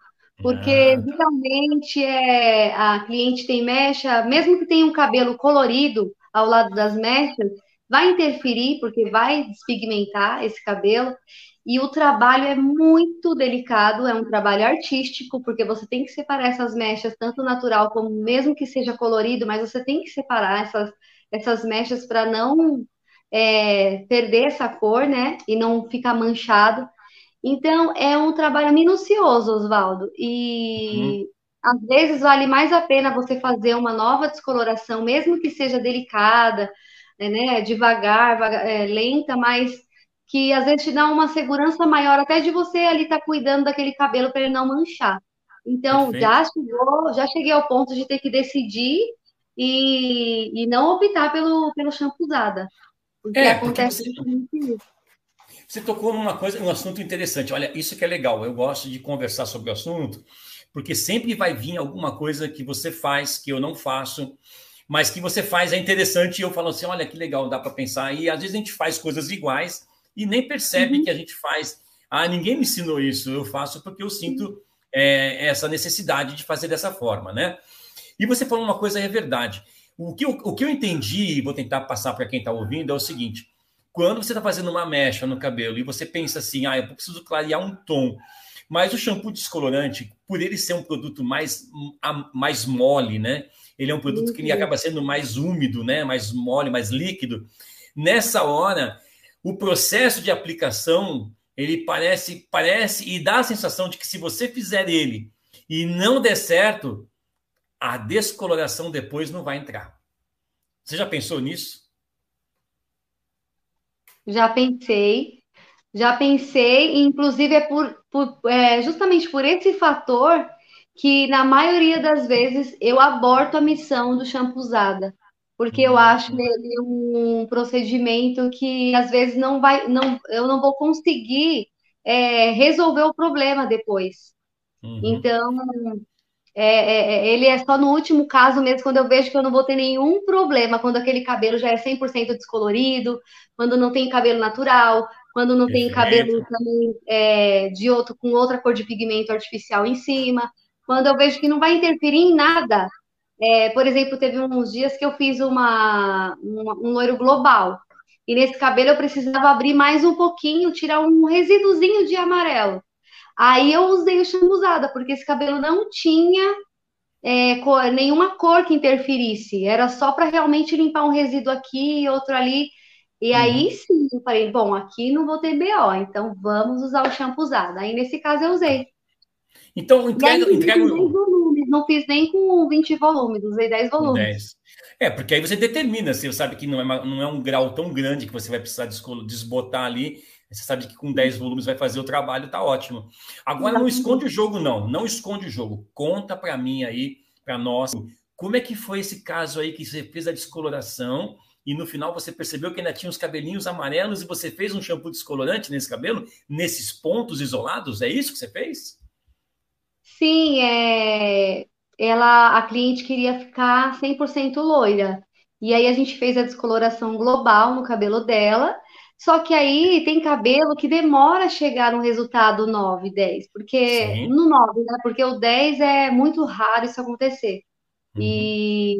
Porque ah. geralmente é, a cliente tem mecha, mesmo que tenha um cabelo colorido ao lado das mechas, vai interferir, porque vai despigmentar esse cabelo. E o trabalho é muito delicado, é um trabalho artístico, porque você tem que separar essas mechas, tanto natural como mesmo que seja colorido, mas você tem que separar essas, essas mechas para não é, perder essa cor, né? E não ficar manchado. Então, é um trabalho minucioso, Oswaldo. E uhum. às vezes vale mais a pena você fazer uma nova descoloração, mesmo que seja delicada, né? Devagar, é, lenta, mas que às vezes te dá uma segurança maior até de você ali estar tá cuidando daquele cabelo para ele não manchar. Então, Perfeito. já chegou, já cheguei ao ponto de ter que decidir e, e não optar pelo, pelo shampoo usada. Porque é, acontece porque você, você tocou numa coisa, um assunto interessante. Olha, isso que é legal. Eu gosto de conversar sobre o assunto, porque sempre vai vir alguma coisa que você faz que eu não faço, mas que você faz é interessante e eu falo assim, olha que legal, dá para pensar. E às vezes a gente faz coisas iguais e nem percebe uhum. que a gente faz. Ah, ninguém me ensinou isso, eu faço porque eu sinto é, essa necessidade de fazer dessa forma, né? E você falou uma coisa, é verdade. O que eu, o que eu entendi, e vou tentar passar para quem está ouvindo, é o seguinte: quando você está fazendo uma mecha no cabelo e você pensa assim, ah, eu preciso clarear um tom, mas o shampoo descolorante, por ele ser um produto mais, mais mole, né? Ele é um produto que acaba sendo mais úmido, né? Mais mole, mais líquido. Nessa hora, o processo de aplicação ele parece parece e dá a sensação de que se você fizer ele e não der certo, a descoloração depois não vai entrar. Você já pensou nisso? Já pensei. Já pensei, inclusive é por, por é, justamente por esse fator que na maioria das vezes eu aborto a missão do shampoo usada, porque eu acho uhum. ele um procedimento que às vezes não vai, não, eu não vou conseguir é, resolver o problema depois. Uhum. Então, é, é, é, ele é só no último caso mesmo, quando eu vejo que eu não vou ter nenhum problema, quando aquele cabelo já é 100% descolorido, quando não tem cabelo natural, quando não tem cabelo também é, de outro com outra cor de pigmento artificial em cima, quando eu vejo que não vai interferir em nada. É, por exemplo, teve uns dias que eu fiz uma, uma, um loiro global. E nesse cabelo eu precisava abrir mais um pouquinho, tirar um resíduozinho de amarelo. Aí eu usei o shampoo usada, porque esse cabelo não tinha é, cor, nenhuma cor que interferisse. Era só para realmente limpar um resíduo aqui e outro ali. E uhum. aí sim, eu falei, bom, aqui não vou ter BO, então vamos usar o shampoo usado. Aí nesse caso eu usei. Então, entrega. Aí, entrega... Não fiz nem com 20 volumes, usei 10 volumes. 10. É, porque aí você determina, você sabe que não é, não é um grau tão grande que você vai precisar desbotar ali. Você sabe que com 10 volumes vai fazer o trabalho, tá ótimo. Agora não esconde o jogo, não. Não esconde o jogo. Conta para mim aí, para nós, como é que foi esse caso aí que você fez a descoloração e no final você percebeu que ainda tinha os cabelinhos amarelos e você fez um shampoo descolorante nesse cabelo, nesses pontos isolados? É isso que você fez? Sim, é... ela, a cliente queria ficar 100% loira. E aí a gente fez a descoloração global no cabelo dela. Só que aí tem cabelo que demora a chegar no resultado 9, 10, porque Sim. no 9, né? Porque o 10 é muito raro isso acontecer. Uhum. E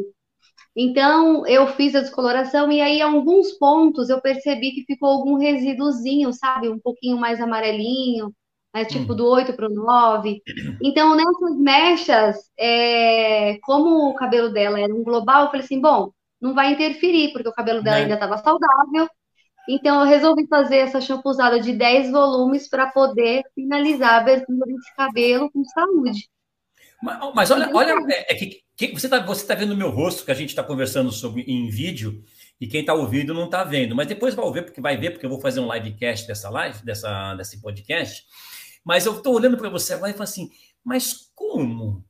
então eu fiz a descoloração e aí em alguns pontos eu percebi que ficou algum resíduozinho, sabe? Um pouquinho mais amarelinho né, tipo hum. do 8 para o 9. Então, nessas mechas, é, como o cabelo dela era um global, eu falei assim: bom, não vai interferir, porque o cabelo dela né? ainda estava saudável. Então, eu resolvi fazer essa shampoozada de 10 volumes para poder finalizar a abertura desse cabelo com saúde. Mas, mas olha, olha é, é que, que, você está você tá vendo o meu rosto que a gente está conversando sobre em vídeo e quem está ouvindo não está vendo. Mas depois vai ver, porque vai ver, porque eu vou fazer um livecast dessa live, dessa, desse podcast. Mas eu estou olhando para você agora e falo assim, mas como?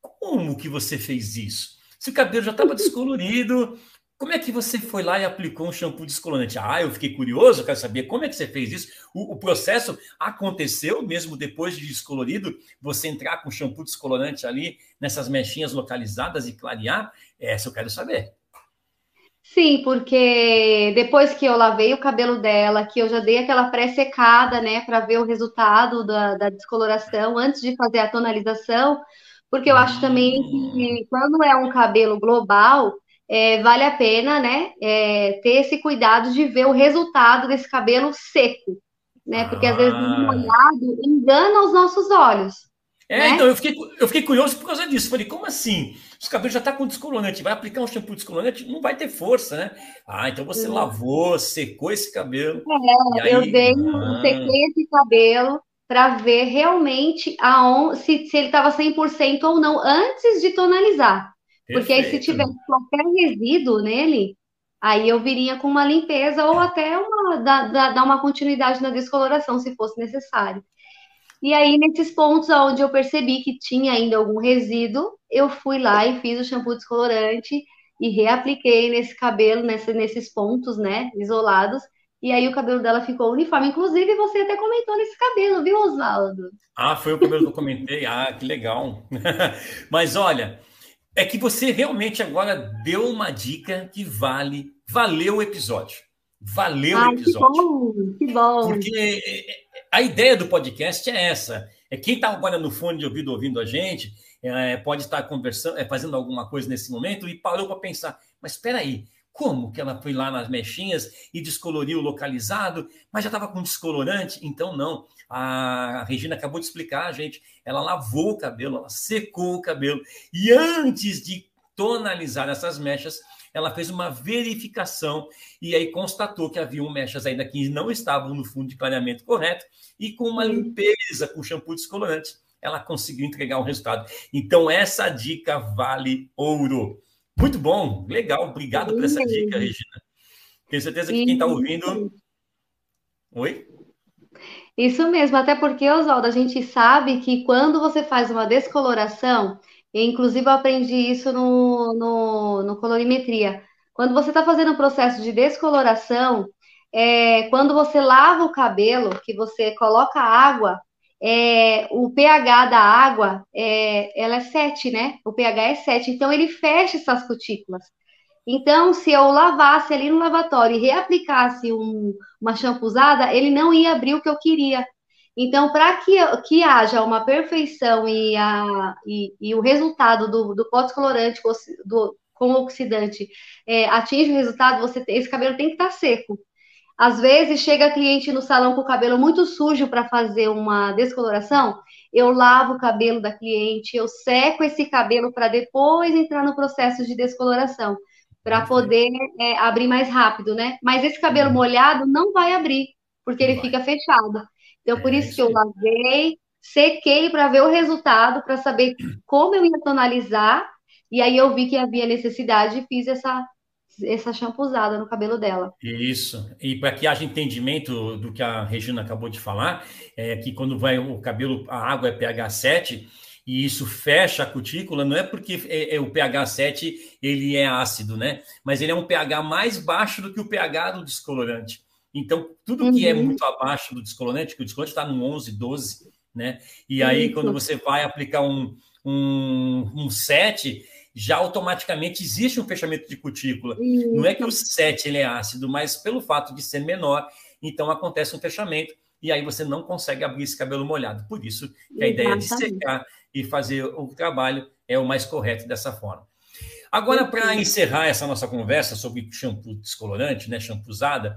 Como que você fez isso? Se o cabelo já estava descolorido, como é que você foi lá e aplicou um shampoo descolorante? Ah, eu fiquei curioso, eu quero saber como é que você fez isso. O, o, processo aconteceu mesmo depois de descolorido, você entrar com shampoo descolorante ali nessas mechinhas localizadas e clarear? Essa eu quero saber. Sim, porque depois que eu lavei o cabelo dela, que eu já dei aquela pré-secada, né, para ver o resultado da, da, descoloração antes de fazer a tonalização, porque eu acho também que quando é um cabelo global, é, vale a pena, né, é, ter esse cuidado de ver o resultado desse cabelo seco, né, porque às vezes o ah. molhado engana os nossos olhos. É, né? então eu fiquei, eu fiquei curioso por causa disso. Falei, como assim? Os cabelos já estão tá com descolorante, vai aplicar um shampoo descolorante, não vai ter força, né? Ah, então você lavou, secou esse cabelo. É, aí... eu dei, ah. sequei esse cabelo para ver realmente aon, se, se ele estava 100% ou não antes de tonalizar. Perfeito. Porque aí se tivesse qualquer resíduo nele, aí eu viria com uma limpeza ou até uma, dar, dar uma continuidade na descoloração, se fosse necessário. E aí, nesses pontos onde eu percebi que tinha ainda algum resíduo, eu fui lá e fiz o shampoo descolorante. e reapliquei nesse cabelo, nesse, nesses pontos, né, isolados, e aí o cabelo dela ficou uniforme. Inclusive, você até comentou nesse cabelo, viu, Oswaldo? Ah, foi o cabelo que eu comentei. Ah, que legal. Mas olha, é que você realmente agora deu uma dica que vale, valeu o episódio. Valeu Ai, o episódio. Que bom, que bom. Porque a ideia do podcast é essa. É quem está agora no fone de ouvido ouvindo a gente, é, pode estar conversando, é, fazendo alguma coisa nesse momento e parou para pensar, mas espera aí, como que ela foi lá nas mechinhas e descoloriu o localizado, mas já estava com descolorante? Então, não. A Regina acabou de explicar, gente. Ela lavou o cabelo, ela secou o cabelo. E antes de tonalizar essas mechas, ela fez uma verificação e aí constatou que haviam mechas ainda que não estavam no fundo de clareamento correto e com uma limpeza com shampoo descolorante, ela conseguiu entregar o resultado. Então, essa dica vale ouro. Muito bom, legal. Obrigado por essa dica, Regina. Tenho certeza que quem está ouvindo. Oi? Isso mesmo, até porque, Oswaldo, a gente sabe que quando você faz uma descoloração, inclusive eu aprendi isso no, no, no colorimetria, quando você está fazendo um processo de descoloração, é, quando você lava o cabelo, que você coloca água, é, o pH da água, é, ela é 7, né? O pH é 7, então ele fecha essas cutículas. Então, se eu lavasse ali no lavatório e reaplicasse um, uma usada, ele não ia abrir o que eu queria. Então, para que, que haja uma perfeição e, a, e, e o resultado do, do pó descolorante do, com oxidante é, atinge o resultado, você, esse cabelo tem que estar tá seco. Às vezes chega cliente no salão com o cabelo muito sujo para fazer uma descoloração, eu lavo o cabelo da cliente, eu seco esse cabelo para depois entrar no processo de descoloração, para poder é, abrir mais rápido, né? Mas esse cabelo uhum. molhado não vai abrir, porque ele fica fechado. Então, por é, isso que eu lavei, sequei para ver o resultado, para saber como eu ia tonalizar, e aí eu vi que havia necessidade e fiz essa essa usada no cabelo dela. Isso. E para que haja entendimento do que a Regina acabou de falar, é que quando vai o cabelo, a água é pH 7 e isso fecha a cutícula, não é porque é, é, o pH 7 ele é ácido, né? Mas ele é um pH mais baixo do que o pH do descolorante. Então, tudo que é uhum. muito abaixo do descolorante, que o descolorante está no 11, 12, né? E aí, quando você vai aplicar um, um, um 7, já automaticamente existe um fechamento de cutícula. Isso. Não é que o 7 ele é ácido, mas pelo fato de ser menor, então acontece um fechamento e aí você não consegue abrir esse cabelo molhado. Por isso que a ideia de secar e fazer o trabalho é o mais correto dessa forma. Agora, para encerrar essa nossa conversa sobre shampoo descolorante, né, shampoo usada,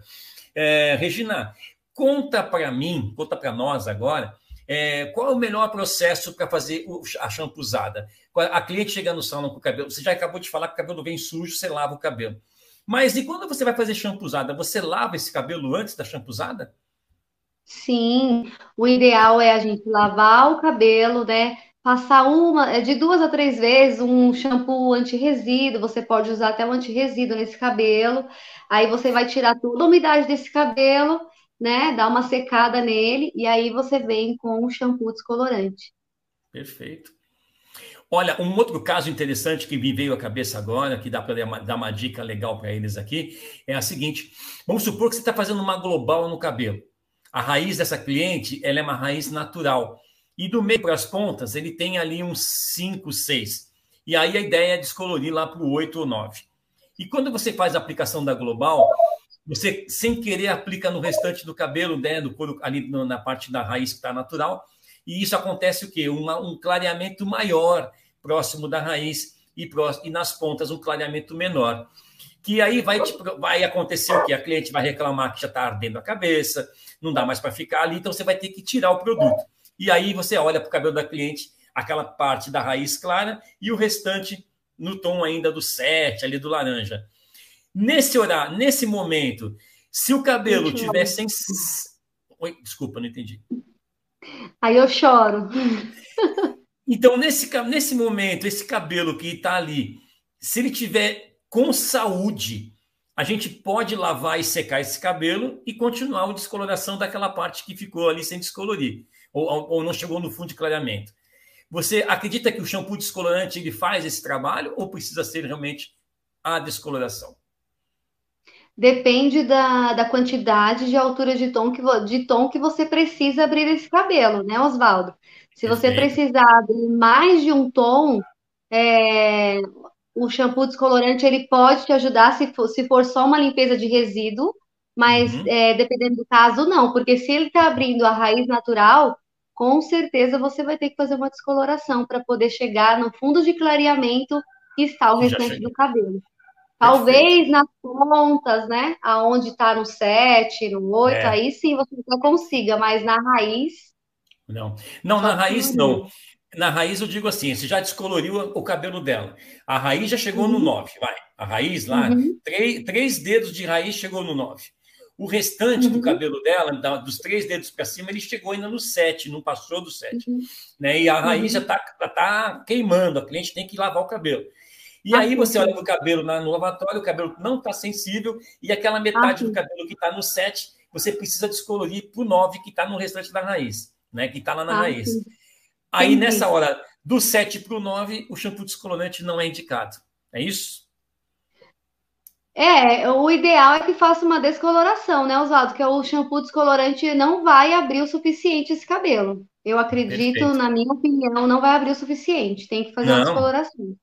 é, Regina, conta para mim, conta para nós agora, é, qual é o melhor processo para fazer a shampuzada? A cliente chega no salão com o cabelo, você já acabou de falar que o cabelo vem sujo, você lava o cabelo. Mas e quando você vai fazer shampuzada, você lava esse cabelo antes da shampuzada? Sim, o ideal é a gente lavar o cabelo, né? Passar uma, é, de duas a três vezes um shampoo anti-resíduo, você pode usar até um anti-resíduo nesse cabelo. Aí você vai tirar toda a umidade desse cabelo né? Dá uma secada nele e aí você vem com um shampoo descolorante. Perfeito. Olha, um outro caso interessante que me veio à cabeça agora, que dá para dar uma dica legal para eles aqui, é a seguinte: vamos supor que você está fazendo uma global no cabelo. A raiz dessa cliente ela é uma raiz natural. E do meio para as pontas, ele tem ali uns 5, 6. E aí a ideia é descolorir lá para o 8 ou 9. E quando você faz a aplicação da global, você, sem querer, aplica no restante do cabelo, né, do couro, ali na parte da raiz que está natural. E isso acontece o quê? Uma, um clareamento maior próximo da raiz e, próximo, e nas pontas um clareamento menor. Que aí vai, vai acontecer o quê? A cliente vai reclamar que já está ardendo a cabeça, não dá mais para ficar ali, então você vai ter que tirar o produto. E aí você olha para o cabelo da cliente, aquela parte da raiz clara e o restante no tom ainda do 7, ali do laranja. Nesse horário, nesse momento, se o cabelo tiver sem. Oi, desculpa, não entendi. Aí eu choro. Então, nesse, nesse momento, esse cabelo que está ali, se ele tiver com saúde, a gente pode lavar e secar esse cabelo e continuar a descoloração daquela parte que ficou ali sem descolorir, ou, ou não chegou no fundo de clareamento. Você acredita que o shampoo descolorante ele faz esse trabalho ou precisa ser realmente a descoloração? Depende da, da quantidade de altura de tom, que, de tom que você precisa abrir esse cabelo, né, Oswaldo? Se você precisar abrir mais de um tom, é, o shampoo descolorante ele pode te ajudar se for, se for só uma limpeza de resíduo, mas uhum. é, dependendo do caso, não, porque se ele está abrindo a raiz natural, com certeza você vai ter que fazer uma descoloração para poder chegar no fundo de clareamento que está o restante do cabelo. Talvez nas pontas, né? Aonde está no 7, no 8, é. aí sim você consiga, mas na raiz. Não, não, na raiz não. Na raiz eu digo assim, você já descoloriu o cabelo dela. A raiz já chegou uhum. no 9, vai. A raiz lá, uhum. três, três dedos de raiz chegou no 9. O restante uhum. do cabelo dela, dos três dedos para cima, ele chegou ainda no 7, não passou do 7. Uhum. Né? E a raiz uhum. já está tá queimando, a cliente tem que lavar o cabelo. E ah, aí você olha no cabelo no lavatório, o cabelo não está sensível, e aquela metade ah, do cabelo que está no 7, você precisa descolorir para o 9, que está no restante da raiz, né? Que está lá na ah, raiz. Sim. Aí, Entendi. nessa hora, do 7 para o 9, o shampoo descolorante não é indicado. É isso? É, o ideal é que faça uma descoloração, né, Oswaldo? Que o shampoo descolorante não vai abrir o suficiente esse cabelo. Eu acredito, Perfeito. na minha opinião, não vai abrir o suficiente. Tem que fazer não. uma descoloração.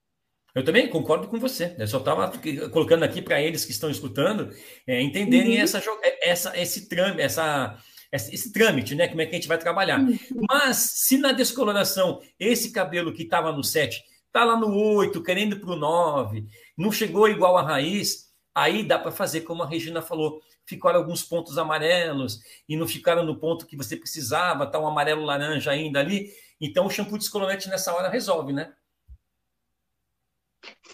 Eu também concordo com você. Eu só estava colocando aqui para eles que estão escutando é, entenderem uhum. essa, essa, esse trâmite, essa, esse trâmite, né? Como é que a gente vai trabalhar. Uhum. Mas se na descoloração esse cabelo que estava no 7 está lá no 8, querendo para o 9, não chegou igual a raiz, aí dá para fazer como a Regina falou. Ficaram alguns pontos amarelos e não ficaram no ponto que você precisava, está um amarelo laranja ainda ali. Então o shampoo descolorante nessa hora resolve, né?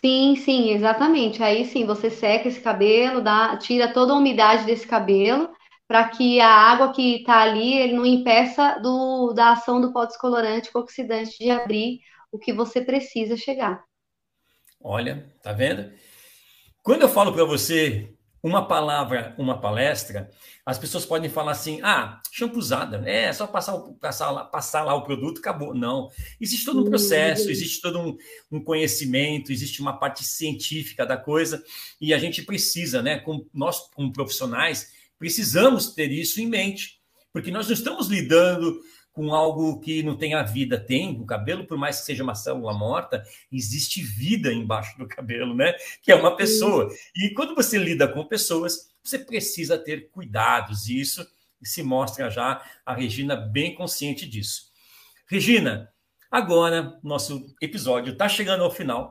Sim, sim, exatamente. Aí sim, você seca esse cabelo, dá, tira toda a umidade desse cabelo, para que a água que está ali ele não impeça do, da ação do pó descolorante oxidante de abrir o que você precisa chegar. Olha, tá vendo? Quando eu falo para você uma palavra, uma palestra, as pessoas podem falar assim: ah, usada, é só passar, passar, lá, passar lá o produto, acabou. Não. Existe todo um processo, existe todo um, um, conhecimento, existe uma parte científica da coisa, e a gente precisa, né, com, nós, como profissionais, precisamos ter isso em mente, porque nós não estamos lidando com algo que não tem a vida. Tem o cabelo, por mais que seja uma célula morta, existe vida embaixo do cabelo, né? Que é uma pessoa. E quando você lida com pessoas, você precisa ter cuidados. E isso se mostra já a Regina bem consciente disso. Regina, agora nosso episódio está chegando ao final.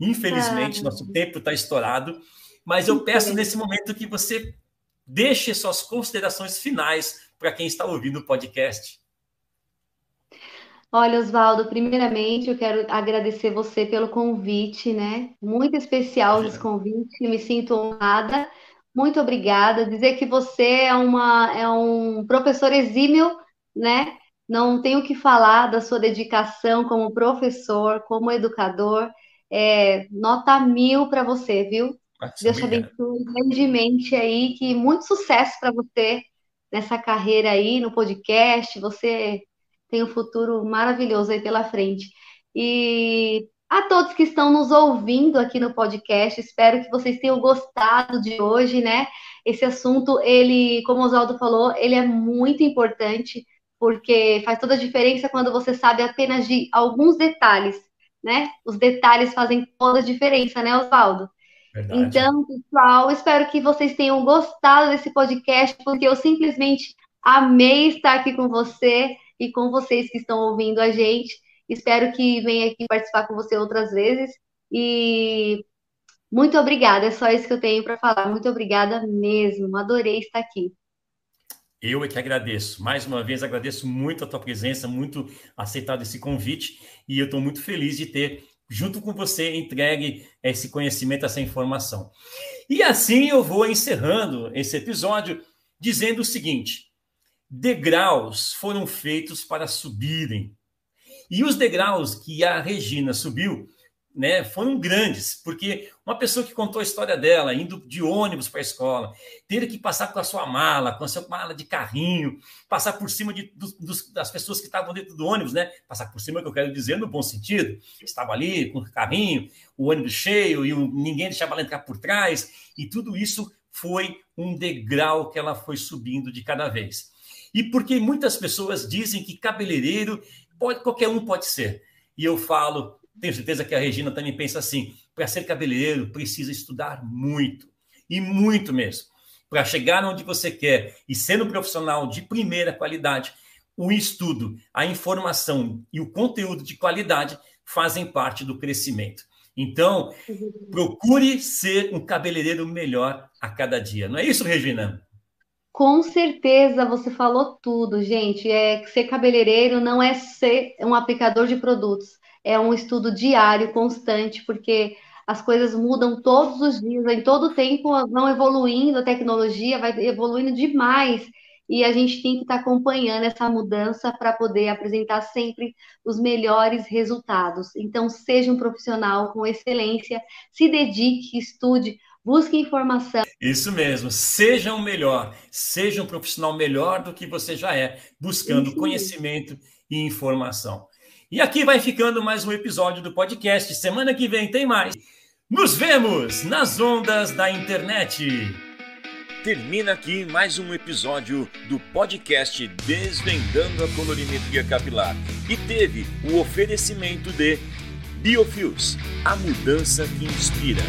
Infelizmente, ah. nosso tempo está estourado. Mas eu peço nesse momento que você deixe suas considerações finais para quem está ouvindo o podcast. Olha, Oswaldo, primeiramente eu quero agradecer você pelo convite, né? Muito especial esse convite, me sinto honrada. Muito obrigada. Dizer que você é, uma, é um professor exímio, né? Não tenho o que falar da sua dedicação como professor, como educador. É, nota mil para você, viu? Deus te abençoe grandemente aí, que muito sucesso para você nessa carreira aí no podcast. Você tem um futuro maravilhoso aí pela frente. E a todos que estão nos ouvindo aqui no podcast, espero que vocês tenham gostado de hoje, né? Esse assunto, ele, como o Oswaldo falou, ele é muito importante, porque faz toda a diferença quando você sabe apenas de alguns detalhes, né? Os detalhes fazem toda a diferença, né, Oswaldo? Verdade. Então, pessoal, espero que vocês tenham gostado desse podcast, porque eu simplesmente amei estar aqui com você e com vocês que estão ouvindo a gente. Espero que venha aqui participar com você outras vezes. E muito obrigada, é só isso que eu tenho para falar. Muito obrigada mesmo, adorei estar aqui. Eu é que agradeço. Mais uma vez, agradeço muito a tua presença, muito aceitado esse convite, e eu estou muito feliz de ter, junto com você, entregue esse conhecimento, essa informação. E assim eu vou encerrando esse episódio dizendo o seguinte: degraus foram feitos para subirem. E os degraus que a Regina subiu né, foram grandes, porque uma pessoa que contou a história dela, indo de ônibus para a escola, ter que passar com a sua mala, com a sua mala de carrinho, passar por cima de, dos, das pessoas que estavam dentro do ônibus, né? Passar por cima, que eu quero dizer, no bom sentido. Estava ali com o carrinho, o ônibus cheio, e ninguém deixava ela entrar por trás, e tudo isso foi um degrau que ela foi subindo de cada vez. E porque muitas pessoas dizem que cabeleireiro pode, qualquer um pode ser. E eu falo, tenho certeza que a Regina também pensa assim: para ser cabeleireiro precisa estudar muito, e muito mesmo. Para chegar onde você quer e ser um profissional de primeira qualidade, o estudo, a informação e o conteúdo de qualidade fazem parte do crescimento. Então, procure ser um cabeleireiro melhor a cada dia. Não é isso, Regina? Com certeza você falou tudo, gente. É ser cabeleireiro não é ser um aplicador de produtos é um estudo diário, constante, porque as coisas mudam todos os dias, em todo tempo vão evoluindo, a tecnologia vai evoluindo demais, e a gente tem que estar acompanhando essa mudança para poder apresentar sempre os melhores resultados. Então, seja um profissional com excelência, se dedique, estude, busque informação. Isso mesmo, seja um melhor, seja um profissional melhor do que você já é, buscando Isso conhecimento e informação. E aqui vai ficando mais um episódio do podcast. Semana que vem tem mais. Nos vemos nas ondas da internet. Termina aqui mais um episódio do podcast Desvendando a Colorimetria Capilar e teve o oferecimento de Biofios, a mudança que inspira.